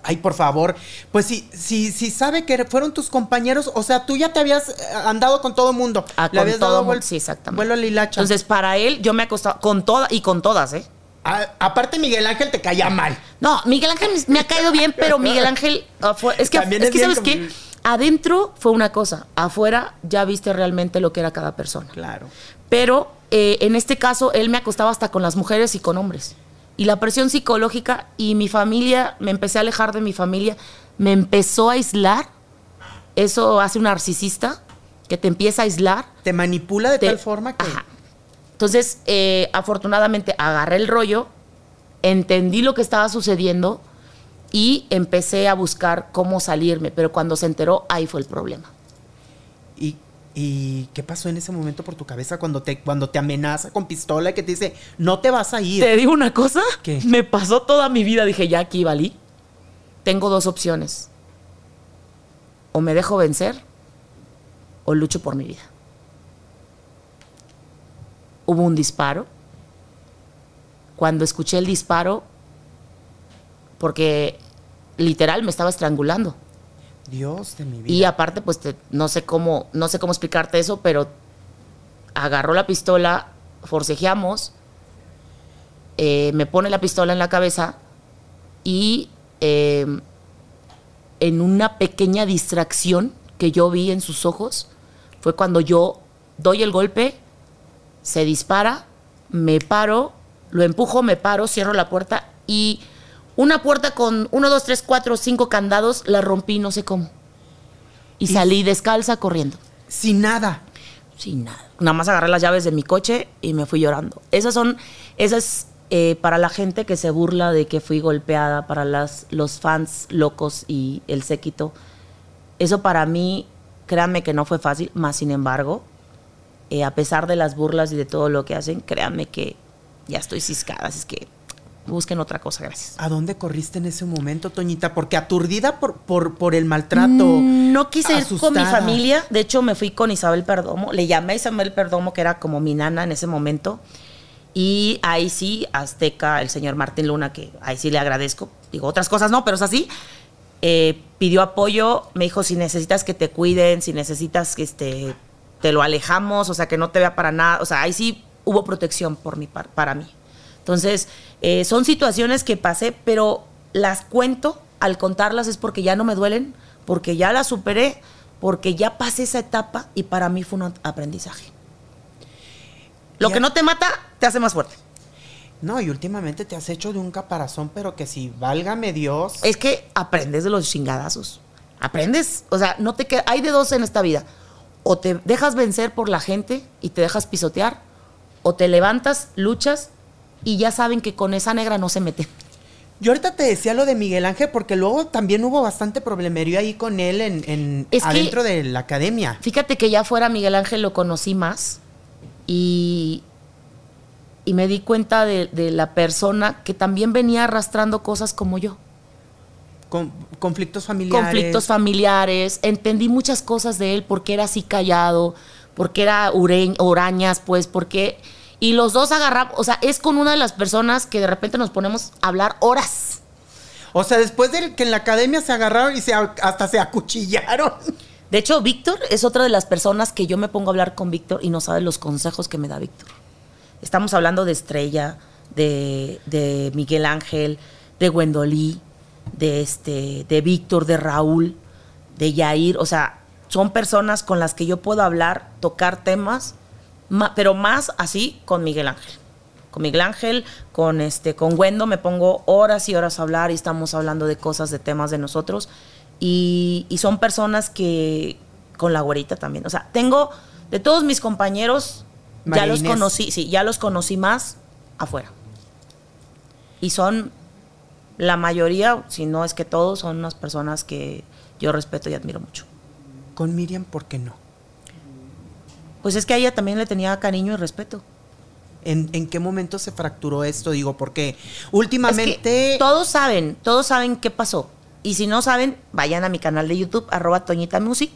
Ay, por favor. Pues si, si, si sabe que fueron tus compañeros, o sea, tú ya te habías eh, andado con todo mundo.
Ah,
Le
con
habías
todo
dado
mundo, sí, exactamente.
Vuelo a la hilacha.
Entonces, para él, yo me acostaba con todas, y con todas, ¿eh?
A- aparte, Miguel Ángel te caía mal.
No, Miguel Ángel me- me ha caído bien, pero Miguel Ángel, ah, es que,
También
es
es
que ¿sabes qué?
como-
Adentro fue una cosa, afuera ya viste realmente lo que era cada persona.
Claro.
Pero eh, en este caso, él me acostaba hasta con las mujeres y con hombres. Y la presión psicológica y mi familia, me empecé a alejar de mi familia, me empezó a aislar. Eso hace un narcisista que te empieza a aislar.
Te manipula de
te-
tal forma que...
Ajá. Entonces, eh, afortunadamente, agarré el rollo, entendí lo que estaba sucediendo y empecé a buscar cómo salirme. Pero cuando se enteró, ahí fue el problema.
¿Y, y qué pasó en ese momento por tu cabeza cuando te, cuando te amenaza con pistola y que te dice, no te vas a ir?
Te digo una cosa,
¿Qué?
me pasó toda mi vida. Dije, ya aquí valí. Tengo dos opciones. O me dejo vencer o lucho por mi vida. Hubo un disparo. Cuando escuché el disparo, porque literal me estaba estrangulando.
Dios de mi vida.
Y aparte, pues te- no sé cómo, no sé cómo explicarte eso, pero agarró la pistola, forcejeamos, eh, me pone la pistola en la cabeza y eh, en una pequeña distracción que yo vi en sus ojos fue cuando yo doy el golpe, se dispara, me paro, lo empujo, me paro, cierro la puerta y una puerta con uno, dos, tres, cuatro, cinco candados la rompí no sé cómo. Y salí descalza corriendo.
Sin nada.
Sin nada. Nada más agarré las llaves de mi coche y me fui llorando. Esas son, esas eh, para la gente que se burla de que fui golpeada, para las, los fans locos y el séquito. Eso para mí, créanme que no fue fácil, más sin embargo, eh, a pesar de las burlas y de todo lo que hacen, créanme que ya estoy ciscada, así es que busquen otra cosa, gracias.
¿A dónde corriste en ese momento, Toñita? Porque aturdida por, por, por el maltrato.
Mm, No quise ir con mi familia. De hecho, me fui con Isabel Perdomo. Le llamé a Isabel Perdomo, que era como mi nana en ese momento. Y ahí sí, Azteca, el señor Martín Luna, que ahí sí le agradezco. Digo, otras cosas no, pero es así. Eh, pidió apoyo, me dijo, si necesitas que te cuiden, si necesitas que este, te lo alejamos, o sea, que no te vea para nada. O sea, ahí sí hubo protección por mi, par- para mí. Entonces, eh, son situaciones que pasé, pero las cuento, al contarlas es porque ya no me duelen, porque ya las superé, porque ya pasé esa etapa y para mí fue un aprendizaje. Lo
Ya-
que no te mata, te hace más fuerte.
No, y últimamente te has hecho de un caparazón, pero que si válgame Dios.
Es que aprendes de los chingadazos. Aprendes. O sea, no te queda. Hay de dos en esta vida. O te dejas vencer por la gente y te dejas pisotear, o te levantas, luchas y ya saben que con esa negra no se meten.
Yo ahorita te decía lo de Miguel Ángel, porque luego también hubo bastante problemerio ahí con él en, en-
Es que-
adentro de la academia.
Fíjate que ya fuera Miguel Ángel lo conocí más y, y me di cuenta de, de la persona que también venía arrastrando cosas como yo.
Con, conflictos familiares.
conflictos familiares, entendí muchas cosas de él, porque era así callado, porque era ureñ- orañas, pues, porque... Y los dos agarramos, o sea, es con una de las personas que de repente nos ponemos a hablar horas.
O sea, después de que en la academia se agarraron y se, hasta se acuchillaron.
De hecho, Víctor es otra de las personas que yo me pongo a hablar con Víctor y no sabe los consejos que me da Víctor. Estamos hablando de Estrella, de, de Miguel Ángel, de Gwendolí, de, este, de Víctor, de Raúl, de Yair. O sea, son personas con las que yo puedo hablar, tocar temas, ma- pero más así con Miguel Ángel. Con Miguel Ángel, con este, con Wendo me pongo horas y horas a hablar y estamos hablando de cosas, de temas de nosotros. Y, y son personas que, con la güerita también. O sea, tengo, de todos mis compañeros,
María
ya los conocí, sí, ya los conocí más afuera. Y son, la mayoría, si no es que todos, son unas personas que yo respeto y admiro mucho.
Con Miriam, ¿por qué no?
Pues es que a ella también le tenía cariño y respeto.
¿En, en qué momento se fracturó esto? Digo, porque
Es
últimamente...
que todos saben, todos saben qué pasó. Y si no saben, vayan a mi canal de YouTube, arroba Toñita Music.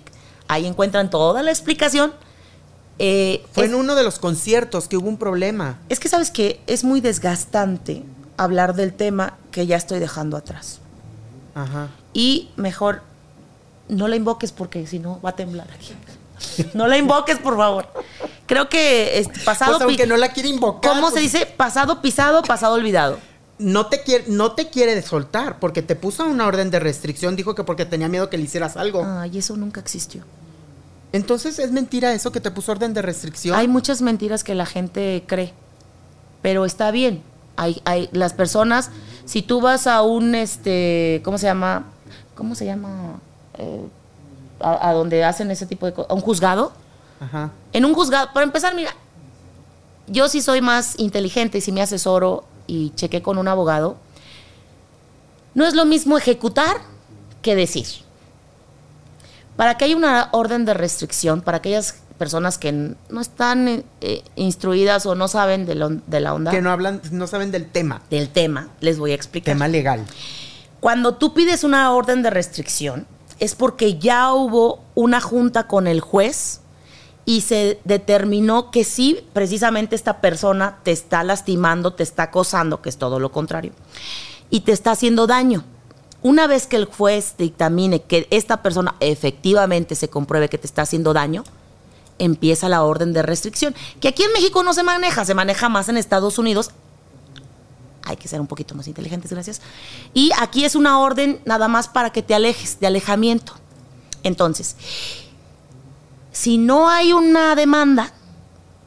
Ahí encuentran toda la explicación. Eh,
Fue
es,
en uno de los conciertos que hubo un problema.
es que sabes que es muy desgastante hablar del tema que ya estoy dejando atrás.
Ajá.
Y mejor no la invoques porque si no va a temblar aquí. No la invoques, por favor. Creo que este, pasado.
Pues aunque no la quiere invocar.
¿Cómo se
pues,
dice? Pasado pisado, pasado olvidado.
No te, quiere, no te quiere soltar porque te puso una orden de restricción. Dijo que porque tenía miedo que le hicieras algo.
Ay, eso nunca existió.
Entonces, ¿es mentira eso que te puso orden de restricción?
Hay muchas mentiras que la gente cree, pero está bien. Hay, hay las personas, si tú vas a un, este, ¿cómo se llama? ¿Cómo se llama? Eh, a, a donde hacen ese tipo de cosas, a un juzgado,
Ajá.
En un juzgado, para empezar, mira, yo sí soy más inteligente y si me asesoro y chequé con un abogado, no es lo mismo ejecutar que decir. Para que haya una orden de restricción, para aquellas personas que no están eh, instruidas o no saben de, lo- de la onda
Que no hablan, no saben del tema.
del tema, les voy a explicar.
Tema legal.
Cuando tú pides una orden de restricción, es porque ya hubo una junta con el juez y se determinó que sí, precisamente esta persona te está lastimando, te está acosando, que es todo lo contrario, y te está haciendo daño. Una vez que el juez dictamine que esta persona efectivamente se compruebe que te está haciendo daño, empieza la orden de restricción, que aquí en México no se maneja, se maneja más en Estados Unidos, hay que ser un poquito más inteligentes, gracias. Y aquí es una orden nada más para que te alejes, de alejamiento. Entonces, si no hay una demanda,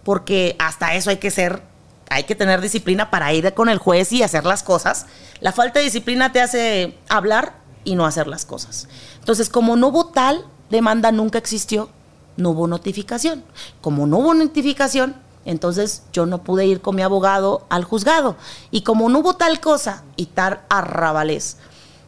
porque hasta eso hay que ser, hay que tener disciplina para ir con el juez y hacer las cosas, la falta de disciplina te hace hablar y no hacer las cosas. Entonces, como no hubo tal demanda, nunca existió, no hubo notificación. Como no hubo notificación, entonces yo no pude ir con mi abogado al juzgado. Y como no hubo tal cosa y tal arrabalés,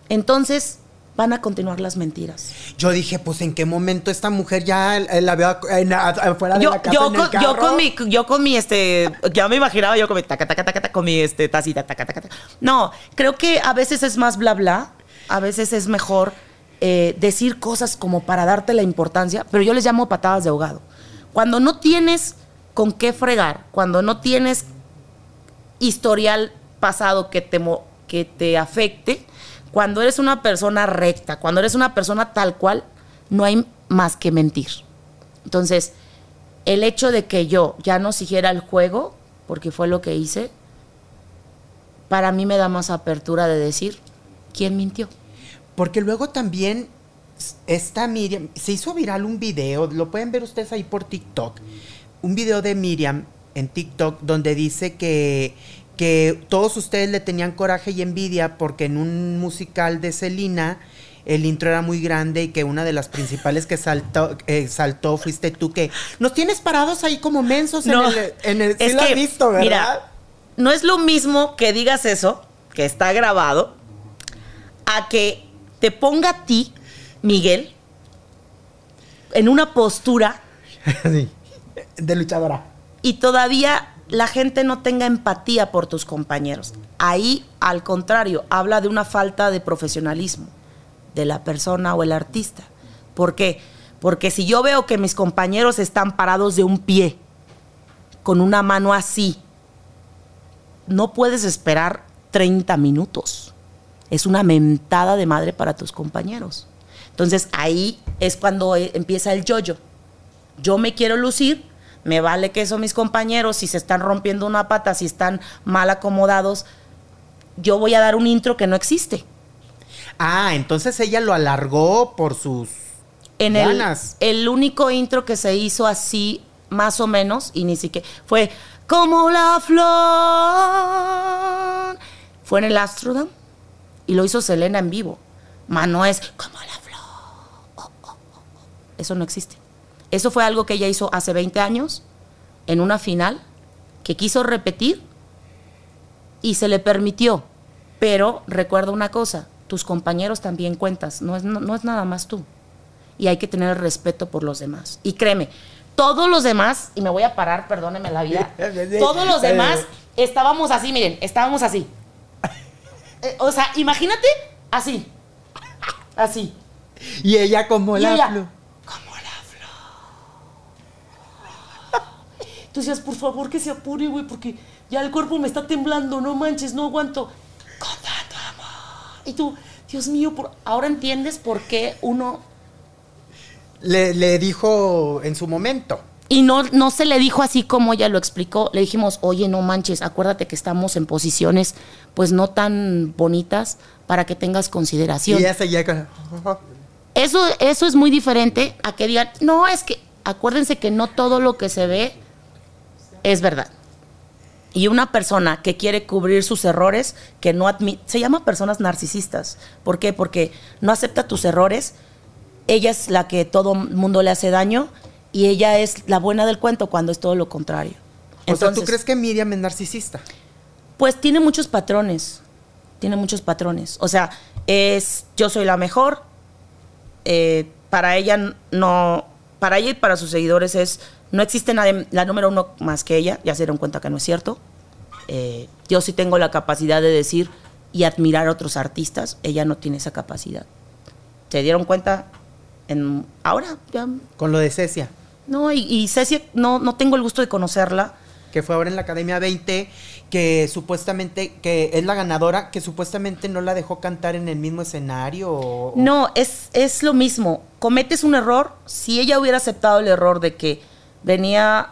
entonces van a continuar las mentiras.
Yo dije, pues en qué momento esta mujer ya eh, la veo afuera de
Yo,
la casa
yo,
en el
con, yo con mi, yo con mi, este, ya me imaginaba yo con mi taca, taca, taca, taca, con mi, este, tacita, taca, taca, taca. No, creo que a veces es más bla, bla, a veces es mejor eh, decir cosas como para darte la importancia, pero yo les llamo patadas de ahogado. Cuando no tienes con qué fregar, cuando no tienes historial pasado que te, que te afecte, cuando eres una persona recta, cuando eres una persona tal cual, no hay más que mentir. Entonces, el hecho de que yo ya no siguiera el juego, porque fue lo que hice, para mí me da más apertura de decir quién mintió.
Porque luego también esta Miriam, se hizo viral un video, lo pueden ver ustedes ahí por TikTok, un video de Miriam en TikTok donde dice que, que todos ustedes le tenían coraje y envidia porque en un musical de Selena el intro era muy grande y que una de las principales que saltó, eh, saltó fuiste tú, que nos tienes parados ahí como mensos en el... En el sí lo has visto, ¿verdad?
Mira, no es lo mismo que digas eso, que está grabado, a que te ponga a ti, Miguel, en una postura
Sí, de luchadora.
y todavía la gente no tenga empatía por tus compañeros. Ahí, al contrario, habla de una falta de profesionalismo de la persona o el artista. ¿Por qué? Porque si yo veo que mis compañeros están parados de un pie, con una mano así, no puedes esperar 30 minutos. Es una mentada de madre para tus compañeros. Entonces ahí es cuando eh, empieza el yoyo. Yo me quiero lucir, me vale que son mis compañeros, si se están rompiendo una pata, si están mal acomodados, yo voy a dar un intro que no existe.
Ah, entonces ella lo alargó por sus
En el,
ganas.
el único intro que se hizo así, más o menos, y ni siquiera, fue como la flor. Fue en el Astrodome y lo hizo Selena en vivo. Mano es como la flor. Oh, oh, oh, oh. Eso no existe. Eso fue algo que ella hizo hace 20 años en una final que quiso repetir y se le permitió. Pero recuerda una cosa, tus compañeros también cuentas, no es, no, no es nada más tú. Y hay que tener respeto por los demás. Y créeme, todos los demás, y me voy a parar, perdóneme la vida, todos los demás estábamos así, miren, estábamos así. Eh, o sea, imagínate así, así.
Y ella como
Y
la
ella,
flor.
como la flor. Tú decías, por favor que se apure, güey, porque ya el cuerpo me está temblando, no manches, no aguanto. Con tanto amor. Y tú, Dios mío, por... ahora entiendes por qué uno...
Le, le dijo en su momento.
Y no, no se le dijo así como ella lo explicó. Le dijimos, oye, no manches, acuérdate que estamos en posiciones pues no tan bonitas para que tengas
Y
consideración.
ella seguía con...
Eso, eso es muy diferente a que digan, no, es que acuérdense que no todo lo que se ve es verdad. Y una persona que quiere cubrir sus errores, que no admite, se llama personas narcisistas. ¿Por qué? Porque no acepta tus errores, ella es la que todo mundo le hace daño y ella es la buena del cuento cuando es todo lo contrario.
o sea, ¿tú crees que Miriam es narcisista?
Pues tiene muchos patrones. Tiene muchos patrones. O sea, es yo soy la mejor. eh, para ella no. Para ella y para sus seguidores es. No existe nadie, la número uno más que ella. Ya se dieron cuenta que no es cierto. Eh, yo sí tengo la capacidad de decir y admirar a otros artistas. Ella no tiene esa capacidad. ¿Se dieron cuenta? En, ahora ya.
Con lo de Cecia,
No, y, y Ceci, no, no tengo el gusto de conocerla.
que fue ahora en la Academia 20, que supuestamente, que es la ganadora, que supuestamente no la dejó cantar en el mismo escenario. o-
No, es, es lo mismo. Cometes un error. Si ella hubiera aceptado el error de que venía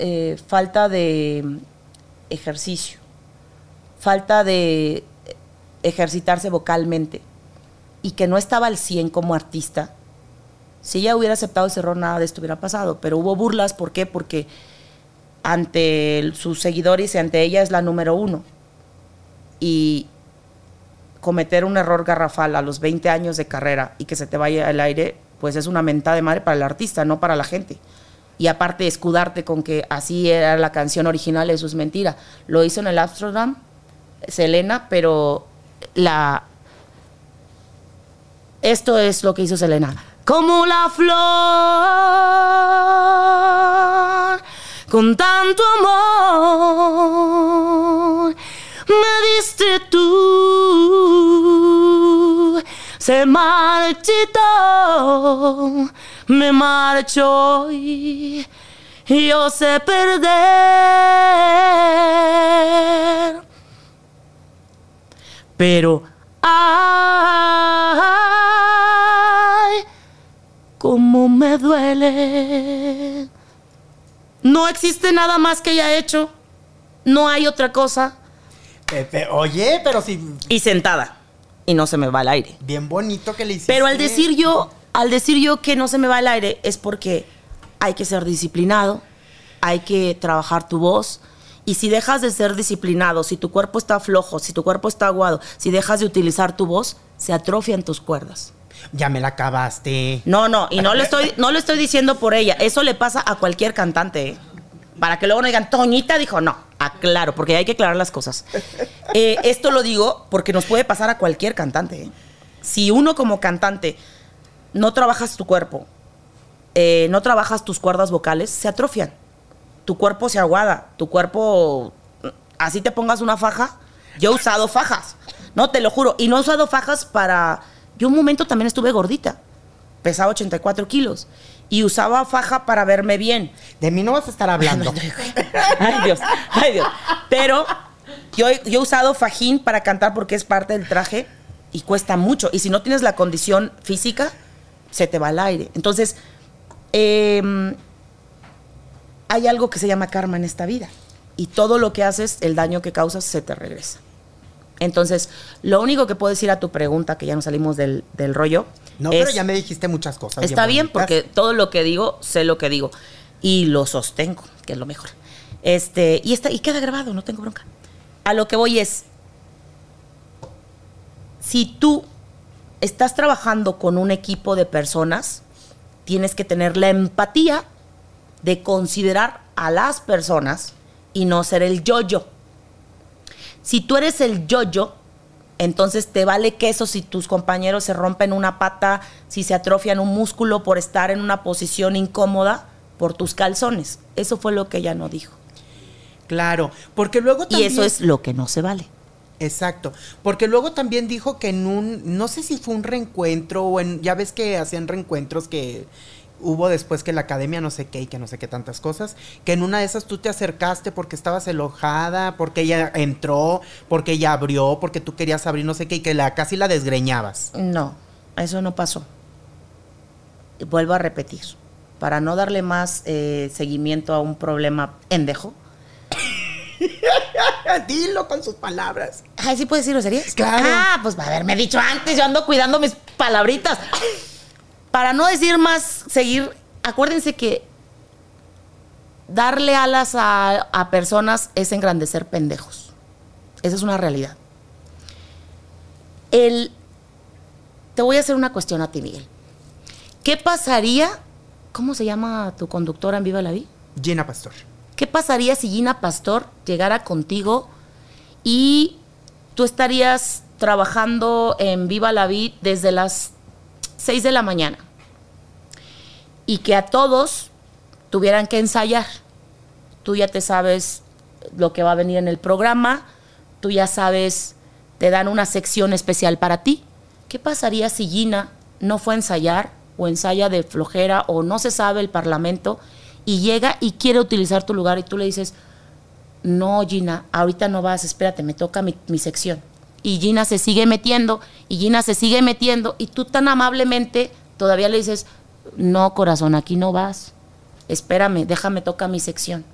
eh, falta de ejercicio, falta de ejercitarse vocalmente y que no estaba al 100 como artista, si ella hubiera aceptado ese error, nada de esto hubiera pasado. Pero hubo burlas, ¿por qué? Porque ante sus seguidores y ante ella es la número uno. Y cometer un error garrafal a los 20 años de carrera y que se te vaya al aire, pues es una mentada de madre para el artista, no para la gente. Y aparte, escudarte con que así era la canción original, eso es mentira. Lo hizo en el Amsterdam, Selena, pero la. Esto es lo que hizo Selena. Como la flor, con tanto amor, me diste tú. Se marchitó, me marchó y yo sé perder pero ay, cómo me duele. No existe nada más que ella hecho, no hay otra cosa.
Pepe, oye, pero sí,
Y sentada, y no se me va al aire.
bien bonito que le hiciste.
Pero al decir yo, al decir yo que no se me va el aire es porque hay que ser disciplinado, hay que trabajar tu voz. Y si dejas de ser disciplinado, si tu cuerpo está flojo, si tu cuerpo está aguado, si dejas de utilizar tu voz, se atrofian tus cuerdas.
Ya me la acabaste.
No, no, y no lo estoy, no lo estoy diciendo por ella. Eso le pasa a cualquier cantante. ¿eh? Para que luego no digan, Toñita dijo, no, aclaro, porque hay que aclarar las cosas. Eh, esto lo digo porque nos puede pasar a cualquier cantante. ¿eh? Si uno como cantante no trabajas tu cuerpo, no trabajas tus cuerdas vocales, se atrofian. Tu cuerpo se aguada, tu cuerpo, así te pongas una faja. Yo he usado fajas, no, te lo juro. Y no he usado fajas para... Yo un momento también estuve gordita, pesaba 84 kilos. Y usaba faja para verme bien.
De mí no vas a estar hablando.
Ay Dios, ay Dios. Pero yo, he- yo he usado fajín para cantar porque es parte del traje y cuesta mucho. Y si no tienes la condición física, se te va al aire. Entonces, em, hay algo que se llama karma en esta vida. Y todo lo que haces, el daño que causas, se te regresa. Entonces, lo único que puedo decir a tu pregunta, que ya nos salimos del, del rollo,
No,
es-
pero ya me dijiste muchas cosas.
Está bien, porque todo lo que digo, sé lo que digo. Y lo sostengo, que es lo mejor. Este, y, está, y queda grabado, no tengo bronca. A lo que voy es, si tú estás trabajando con un equipo de personas, tienes que tener la empatía de considerar a las personas y no ser el yo-yo. Si tú eres el yo-yo, entonces te vale queso si tus compañeros se rompen una pata, si se atrofian un músculo por estar en una posición incómoda por tus calzones. Eso fue lo que ella no dijo.
Claro, porque luego
Y
también...
eso es lo que no se vale.
Exacto, porque luego también dijo que en un, no sé si fue un reencuentro o en, ya ves que hacían reencuentros que hubo después que la academia no sé qué y que no sé qué tantas cosas, que en una de esas tú te acercaste porque estabas enojada, porque ella entró, porque ella abrió, porque tú querías abrir no sé qué y que la casi la desgreñabas.
No, eso no pasó. Vuelvo a repetir, para no darle más eh, seguimiento a un problema endejo.
Dilo con sus palabras.
Ay, ¿sí puedes decirlo, serías?
Claro.
Ah, pues haberme dicho antes, yo ando cuidando mis palabritas. Para no decir más, seguir, acuérdense que darle alas a, a personas es engrandecer pendejos. Esa es una realidad. El, te voy a hacer una cuestión a ti, Miguel. ¿Qué pasaría ¿Cómo se llama tu conductora en Viva la Vida?
Gina Pastor.
¿Qué pasaría si Gina Pastor llegara contigo y tú estarías trabajando en Viva la Vida desde las 6 de la mañana? Y que a todos tuvieran que ensayar. Tú ya te sabes lo que va a venir en el programa, tú ya sabes, te dan una sección especial para ti. ¿Qué pasaría si Gina no fue a ensayar o ensaya de flojera o no se sabe el parlamento y llega y quiere utilizar tu lugar y tú le dices, no Gina, ahorita no vas, espérate, me toca mi, mi sección. Y Gina se sigue metiendo y Gina se sigue metiendo y tú tan amablemente todavía le dices, no corazón, aquí no vas, espérame, déjame toca mi sección.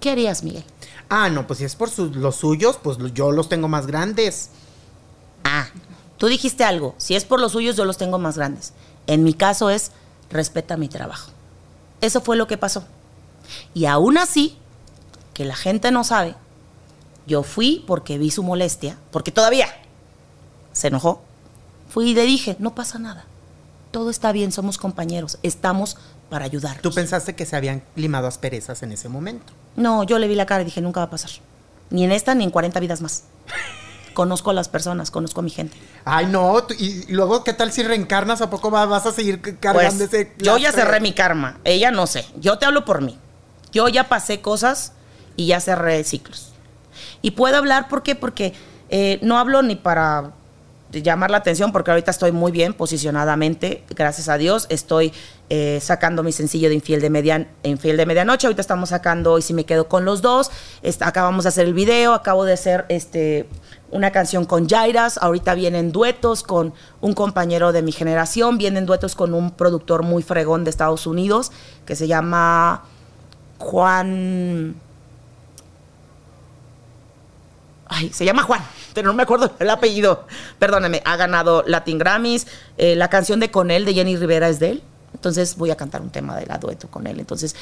¿Qué harías, Miguel?
Ah, no, pues si es por los suyos, pues yo los tengo más grandes.
Ah, tú dijiste algo. Si es por los suyos, yo los tengo más grandes. En mi caso es, respeta mi trabajo. Eso fue lo que pasó. Y aún así, que la gente no sabe, yo fui porque vi su molestia, porque todavía se enojó. Fui y le dije, no pasa nada. Todo está bien, somos compañeros, estamos para ayudar.
Tú pensaste que se habían limado asperezas en ese momento.
No, yo le vi la cara y dije, nunca va a pasar. Ni en esta ni en 40 vidas más. conozco a las personas, conozco a mi gente.
Ay, no, y luego, ¿qué tal si reencarnas? ¿A poco va- vas a seguir c- cargando
Pues,
ese
yo ya cerré mi karma. Ella no sé. Yo te hablo por mí. Yo ya pasé cosas y ya cerré ciclos. Y puedo hablar, ¿por qué? Porque eh, no hablo ni para llamar la atención, porque ahorita estoy muy bien posicionadamente, gracias a Dios. Estoy eh, sacando mi sencillo de Infiel de, Median, Infiel de Medianoche. Ahorita estamos sacando Y si me quedo con los dos. Est- acabamos de hacer el video, acabo de hacer este, una canción con Jairas. Ahorita vienen duetos con un compañero de mi generación. Vienen duetos con un productor muy fregón de Estados Unidos que se llama Juan. Ay, se llama Juan, pero no me acuerdo el apellido. Perdóname, ha ganado Latin Grammys. eh, la canción de Con él de Jenny Rivera es de él. Entonces voy a cantar un tema de la dueto con él. Entonces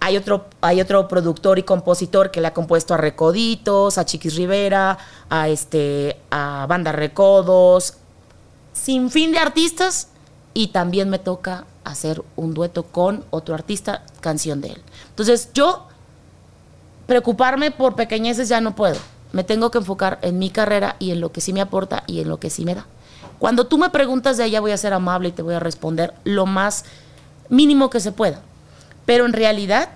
hay otro, hay otro productor y compositor que le ha compuesto a Recoditos, a Chiquis Rivera, a este, a Banda Recodos, sin fin de artistas. Y también me toca hacer un dueto con otro artista, canción de él. Entonces yo preocuparme por pequeñeces ya no puedo. Me tengo que enfocar en mi carrera y en lo que sí me aporta y en lo que sí me da. Cuando tú me preguntas de ella, voy a ser amable y te voy a responder lo más mínimo que se pueda. Pero en realidad,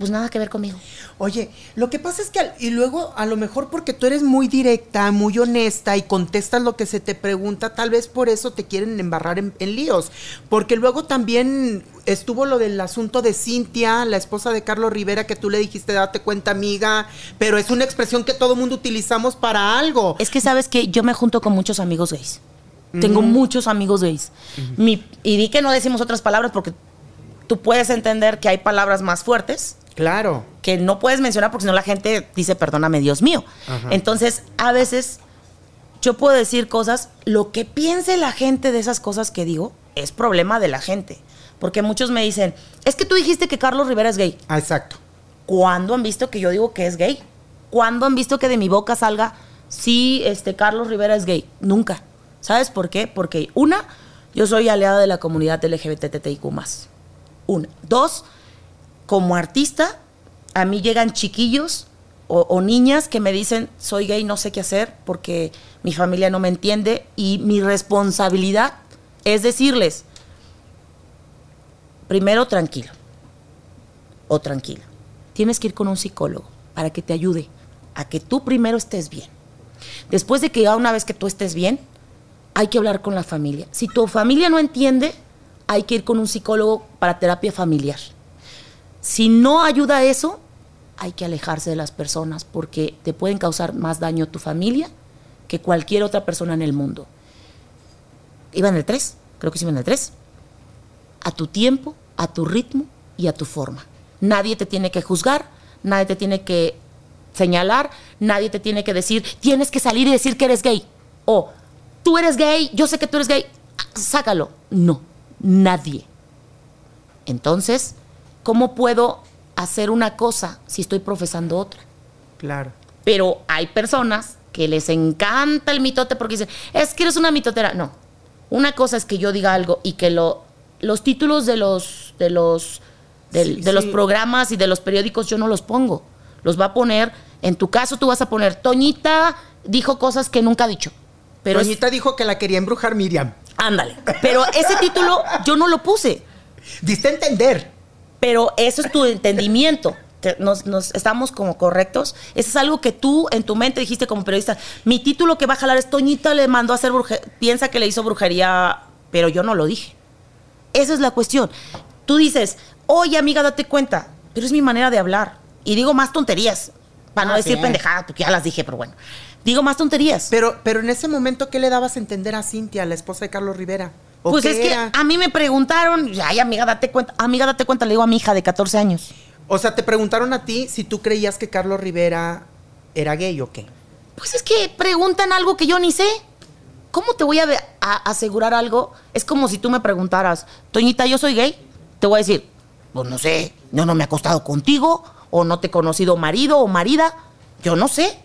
pues nada que ver conmigo.
Oye, lo que pasa es que, al- y luego a lo mejor porque tú eres muy directa, muy honesta y contestas lo que se te pregunta, tal vez por eso te quieren embarrar en, en líos. Porque luego también estuvo lo del asunto de Cintia, la esposa de Carlos Rivera, que tú le dijiste, date cuenta, amiga, pero es una expresión que todo mundo utilizamos para algo.
Es que sabes que yo me junto con muchos amigos gays. Tengo muchos amigos gays. Mi- y di que no decimos otras palabras porque tú puedes entender que hay palabras más fuertes
Claro.
que no puedes mencionar porque si no la gente dice, perdóname, Dios mío. Entonces, a veces yo puedo decir cosas, lo que piense la gente de esas cosas que digo es problema de la gente. Porque muchos me dicen, es que tú dijiste que Carlos Rivera es gay.
Ah, exacto.
¿Cuándo han visto que yo digo que es gay? ¿Cuándo han visto que de mi boca salga, sí, este, Carlos Rivera es gay? Nunca. ¿Sabes por qué? Porque una, yo soy aliada de la comunidad LGBTTIQ+. Una. Dos, como artista, a mí llegan chiquillos o, niñas que me dicen, soy gay, no sé qué hacer porque mi familia no me entiende y mi responsabilidad es decirles, primero tranquilo o tranquila. Tienes que ir con un psicólogo para que te ayude a que tú primero estés bien. Después de que ya una vez que tú estés bien, hay que hablar con la familia. Si tu familia no entiende, hay que ir con un psicólogo para terapia familiar. Si no ayuda eso, hay que alejarse de las personas porque te pueden causar más daño tu familia que cualquier otra persona en el mundo. Iba en el 3, creo que sí iba en el 3 a tu tiempo, a tu ritmo y a tu forma. Nadie te tiene que juzgar, nadie te tiene que señalar, nadie te tiene que decir, tienes que salir y decir que eres gay. O tú eres gay, yo sé que tú eres gay, sácalo. No, nadie. Entonces, ¿cómo puedo hacer una cosa si estoy profesando otra?
Claro.
Pero hay personas que les encanta el mitote porque dicen, es que eres una mitotera. No. Una cosa es que yo diga algo y que lo los títulos de los, de los,
Sí,
de los programas y de los periódicos yo no los pongo. Los va a poner, en tu caso tú vas a poner, Toñita dijo cosas que nunca ha dicho. Pero es-
Toñita dijo que la quería embrujar Miriam.
ándale. Pero ese título yo no lo puse.
Diste a entender.
Pero eso es tu entendimiento. Te- Nos, nos- estamos como correctos. Eso es algo que tú en tu mente dijiste como periodista. Mi título que va a jalar es Toñita le mandó a hacer brujería. Piensa que le hizo brujería, pero yo no lo dije. Esa es la cuestión. Tú dices, oye amiga, date cuenta. Pero es mi manera de hablar. Y digo más tonterías. Para no
Ah,
decir
sí.
pendejada, porque ya las dije, pero bueno. Digo más tonterías.
Pero, pero en ese momento, ¿qué le dabas a entender a Cintia, la esposa de Carlos Rivera? ¿O
Pues
qué
es que a mí me preguntaron, ay amiga, date cuenta. Amiga, date cuenta, le digo a mi hija de 14 años.
O sea, te preguntaron a ti si tú creías que Carlos Rivera era gay o qué.
Pues es que preguntan algo que yo ni sé. ¿Cómo te voy a asegurar algo? Es como si tú me preguntaras, Toñita, ¿yo soy gay? Te voy a decir, pues no sé, yo no me he acostado contigo, o no te he conocido marido o marida, yo no sé.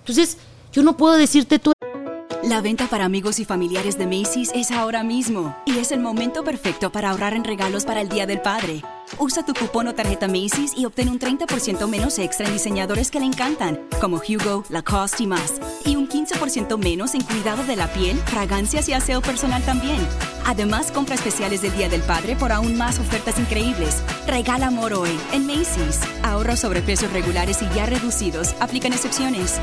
Entonces, yo no puedo decirte tú.
La venta para amigos y familiares de Macy's es ahora mismo y es el momento perfecto para ahorrar en regalos para el Día del Padre. Usa tu cupón o tarjeta Macy's y obtén un 30% menos extra en diseñadores que le encantan, como Hugo, Lacoste y más. Y un 15% menos en cuidado de la piel, fragancias y aseo personal también. Además, compra especiales del Día del Padre por aún más ofertas increíbles. Regala amor hoy en Macy's. Ahorro sobre precios regulares y ya reducidos. Aplican excepciones.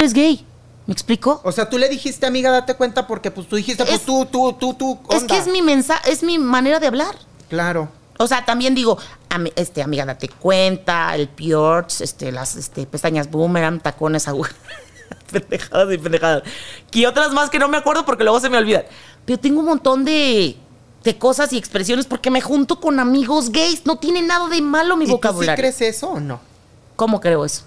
¿Eres gay? ¿Me explico?
O sea, tú le dijiste, amiga, date cuenta porque pues tú dijiste, pues
Es-
tú, tú, tú, tú.
Es que es mi mensaje, es mi manera de hablar.
Claro.
O sea, también digo, este, amiga, date cuenta, el Purge, este, las este, pestañas boomerang, tacones agujas. pendejadas y pendejadas. Y otras más que no me acuerdo porque luego se me olvidan. Pero tengo un montón de, de cosas y expresiones porque me junto con amigos gays. No tiene nada de malo mi
¿Y tú sí
vocabulario.
crees eso o no?
¿Cómo creo eso?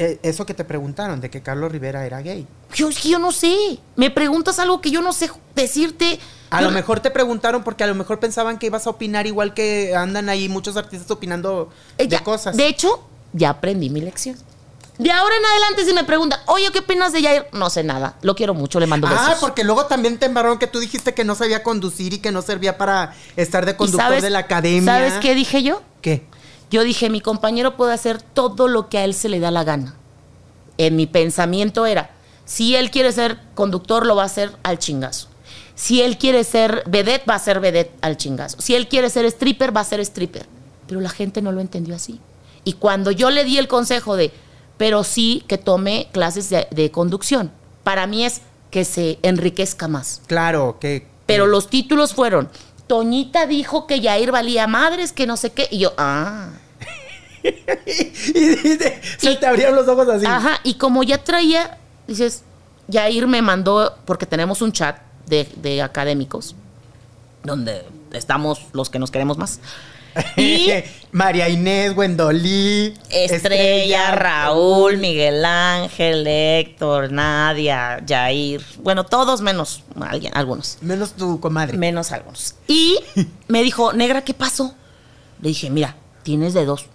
Eh, eso que te preguntaron, de que Carlos Rivera era gay.
Yo, es que yo no sé. Me preguntas algo que yo no sé decirte.
A
Yo-
lo mejor te preguntaron porque a lo mejor pensaban que ibas a opinar igual que andan ahí muchos artistas opinando
Eh,
de cosas.
De hecho, ya aprendí mi lección. De ahora en adelante, si me preguntan, oye, ¿qué opinas de Jair? No sé nada. Lo quiero mucho, le mando besos.
Ah, porque luego también te embarraron que tú dijiste que no sabía conducir y que no servía para estar de
¿Y
conductor
sabes-
de la academia.
¿Sabes qué dije yo?
¿Qué?
Yo dije, mi compañero puede hacer todo lo que a él se le da la gana. En mi pensamiento era, si él quiere ser conductor, lo va a hacer al chingazo. Si él quiere ser vedette, va a ser vedette al chingazo. Si él quiere ser stripper, va a ser stripper. Pero la gente no lo entendió así. Y cuando yo le di el consejo de, pero sí que tome clases de, de conducción, para mí es que se enriquezca más.
Claro, que.
Pero los títulos fueron, Toñita dijo que Yair valía madres, que no sé qué. Y yo, ah.
y, dice, se
Y-
te abrieron los ojos así.
Ajá, y como ya traía, dices, Yair me mandó, porque tenemos un chat de, de académicos, donde estamos los que nos queremos más. Y
María Inés, Wendolí.
Estrella, Raúl, Miguel Ángel, Héctor, Nadia, Yair, bueno, todos menos alguien, algunos.
Menos tu comadre.
Menos algunos. Y me dijo, negra, ¿qué pasó? Le dije, mira, tienes de dos.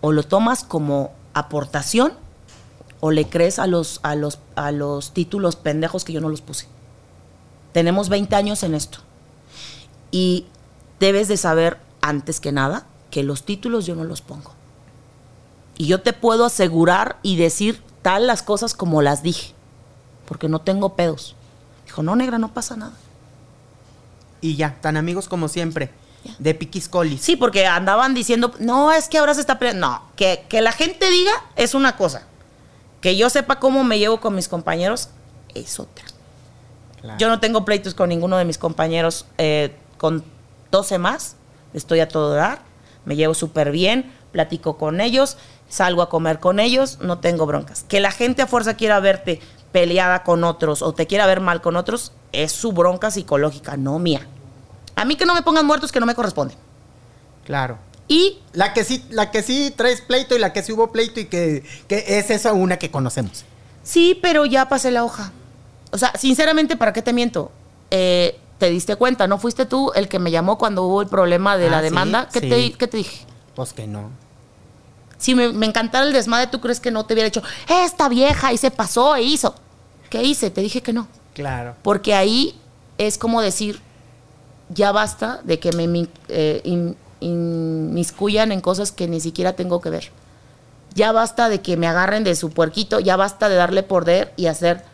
O lo tomas como aportación o le crees a los, a los, a los títulos pendejos que yo no los puse. Tenemos 20 años en esto. Y debes de saber, antes que nada, que los títulos yo no los pongo. Y yo te puedo asegurar y decir tal las cosas como las dije. Porque no tengo pedos. Dijo, no, negra, no pasa nada.
Y ya, tan amigos como siempre.
Ya.
De Piquis Colis.
Sí, porque andaban diciendo, no, es que ahora se está peleando. No, que, que la gente diga es una cosa. Que yo sepa cómo me llevo con mis compañeros es otra.
Claro.
Yo no tengo pleitos con ninguno de mis compañeros. eh, con 12 más, estoy a todo dar. Me llevo súper bien, platico con ellos, salgo a comer con ellos, no tengo broncas. Que la gente a fuerza quiera verte peleada con otros o te quiera ver mal con otros, es su bronca psicológica, no mía. A mí que no me pongan muertos que no me corresponden.
Claro.
Y
La que sí, la que sí traes pleito y la que sí hubo pleito y que, que es esa una que conocemos.
Sí, pero ya pasé la hoja. O sea, sinceramente, ¿para qué te miento? Eh, te diste cuenta, ¿no fuiste tú el que me llamó cuando hubo el problema de
Ah,
la
sí,
demanda? ¿Qué, te, qué te dije?
Pues que no.
Si me, me encantara el desmadre, ¿tú crees que no te hubiera dicho, esta vieja y se pasó e hizo? ¿Qué hice? Te dije que no.
Claro.
Porque ahí es como decir, ya basta de que me eh, inmiscuyan en cosas que ni siquiera tengo que ver. Ya basta de que me agarren de su puerquito, ya basta de darle poder y hacer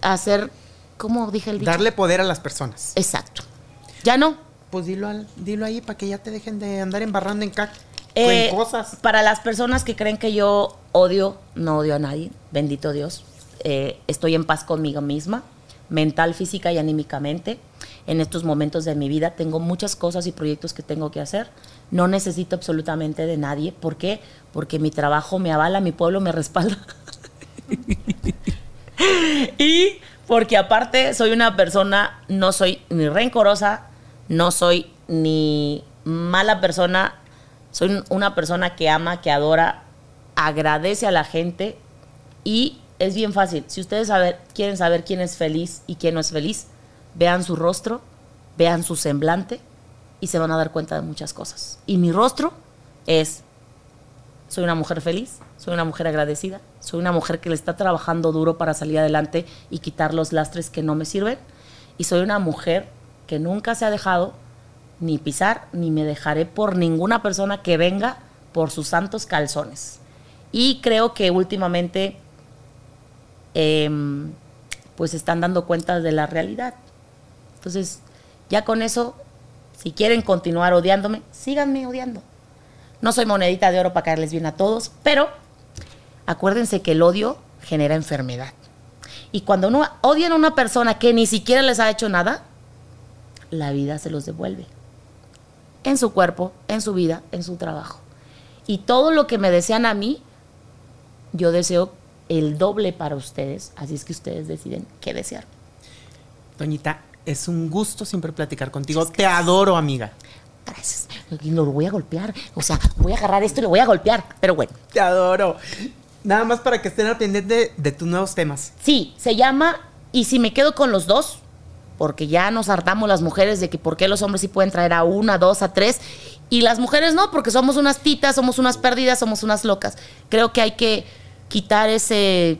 hacer ¿cómo dije el dicho?
Darle poder a las personas.
Exacto. Ya no.
Pues dilo, dilo ahí para que ya te dejen de andar embarrando en, en cosas.
Para las personas que creen que yo odio, no odio a nadie, bendito Dios. Eh, estoy en paz conmigo misma, mental, física y anímicamente. En estos momentos de mi vida tengo muchas cosas y proyectos que tengo que hacer. No necesito absolutamente de nadie. ¿Por qué? Porque mi trabajo me avala, mi pueblo me respalda. y porque aparte soy una persona, no soy ni rencorosa, no soy ni mala persona, soy una persona que ama, que adora, agradece a la gente y es bien fácil. Si ustedes quieren saber quién es feliz y quién no es feliz, vean su rostro, vean su semblante y se van a dar cuenta de muchas cosas. Y mi rostro es, soy una mujer feliz, soy una mujer agradecida, soy una mujer que le está trabajando duro para salir adelante y quitar los lastres que no me sirven. Y soy una mujer que nunca se ha dejado ni pisar, ni me dejaré por ninguna persona que venga por sus santos calzones. Y creo que últimamente Em, pues están dando cuenta de la realidad. Entonces, ya con eso, si quieren continuar odiándome, síganme odiando. No soy monedita de oro para caerles bien a todos, pero acuérdense que el odio genera enfermedad. Y cuando uno odian a una persona que ni siquiera les ha hecho nada, la vida se los devuelve. En su cuerpo, en su vida, en su trabajo. Y todo lo que me desean a mí, yo deseo el doble para ustedes, así es que ustedes deciden qué desear.
Doñita, es un gusto siempre platicar contigo. Te adoro, amiga.
Gracias. lo voy a golpear. O sea, voy a agarrar esto y lo voy a golpear. Pero bueno.
Te adoro. Nada más para que estén al pendiente de, tus nuevos temas.
Sí, se llama Y si me quedo con los dos, porque ya nos hartamos las mujeres de que por qué los hombres sí pueden traer a una, dos, a tres, y las mujeres no, porque somos unas titas, somos unas perdidas, somos unas locas. Creo que hay que quitar ese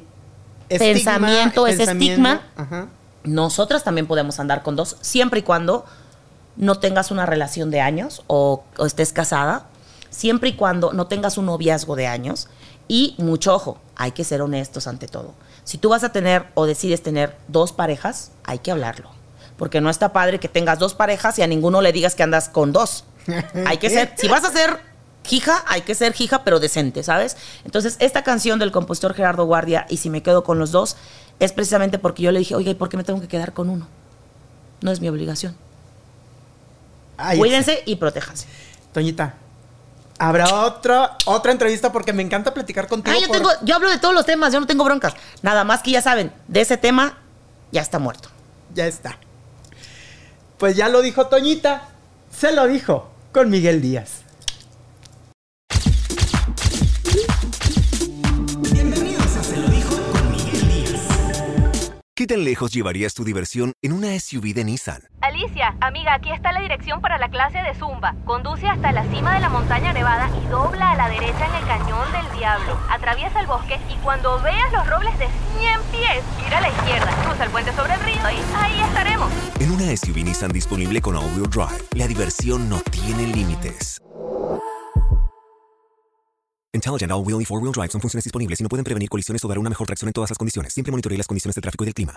pensamiento, ese estigma. Nosotras también podemos andar con dos, siempre y cuando no tengas una relación de años o, estés casada, siempre y cuando no tengas un noviazgo de años. Y mucho ojo, hay que ser honestos ante todo. Si tú vas a tener o decides tener dos parejas, hay que hablarlo. Porque no está padre que tengas dos parejas y a ninguno le digas que andas con dos. Hay que ser, si vas a ser Hija, hay que ser hija, pero decente, ¿sabes? Entonces, esta canción del compositor Gerardo Guardia, y si me quedo con los dos, es precisamente porque yo le dije, oye, ¿y por qué me tengo que quedar con uno? No es mi obligación. Cuídense y protéjanse.
Toñita, habrá otra, otra entrevista porque me encanta platicar contigo.
Ah, yo, tengo, yo hablo de todos los temas, yo no tengo broncas. Nada más que ya saben, de ese tema ya está muerto.
Ya está. Pues ya lo dijo Toñita, se lo dijo con Miguel Díaz.
Tan lejos llevarías tu diversión en una SUV de Nissan?
Alicia, amiga, aquí está la dirección para la clase de Zumba. Conduce hasta la cima de la montaña nevada y dobla a la derecha en el cañón del diablo. Atraviesa el bosque y cuando veas los robles de 100 pies, gira a la izquierda, cruza el puente sobre el río y ahí estaremos.
En una SUV Nissan disponible con all-wheel drive, la diversión no tiene límites. Intelligent All-Wheel y 4-Wheel Drive son funciones disponibles y no pueden prevenir colisiones o dar una mejor tracción en todas las condiciones. Siempre monitoree las condiciones de tráfico y del clima.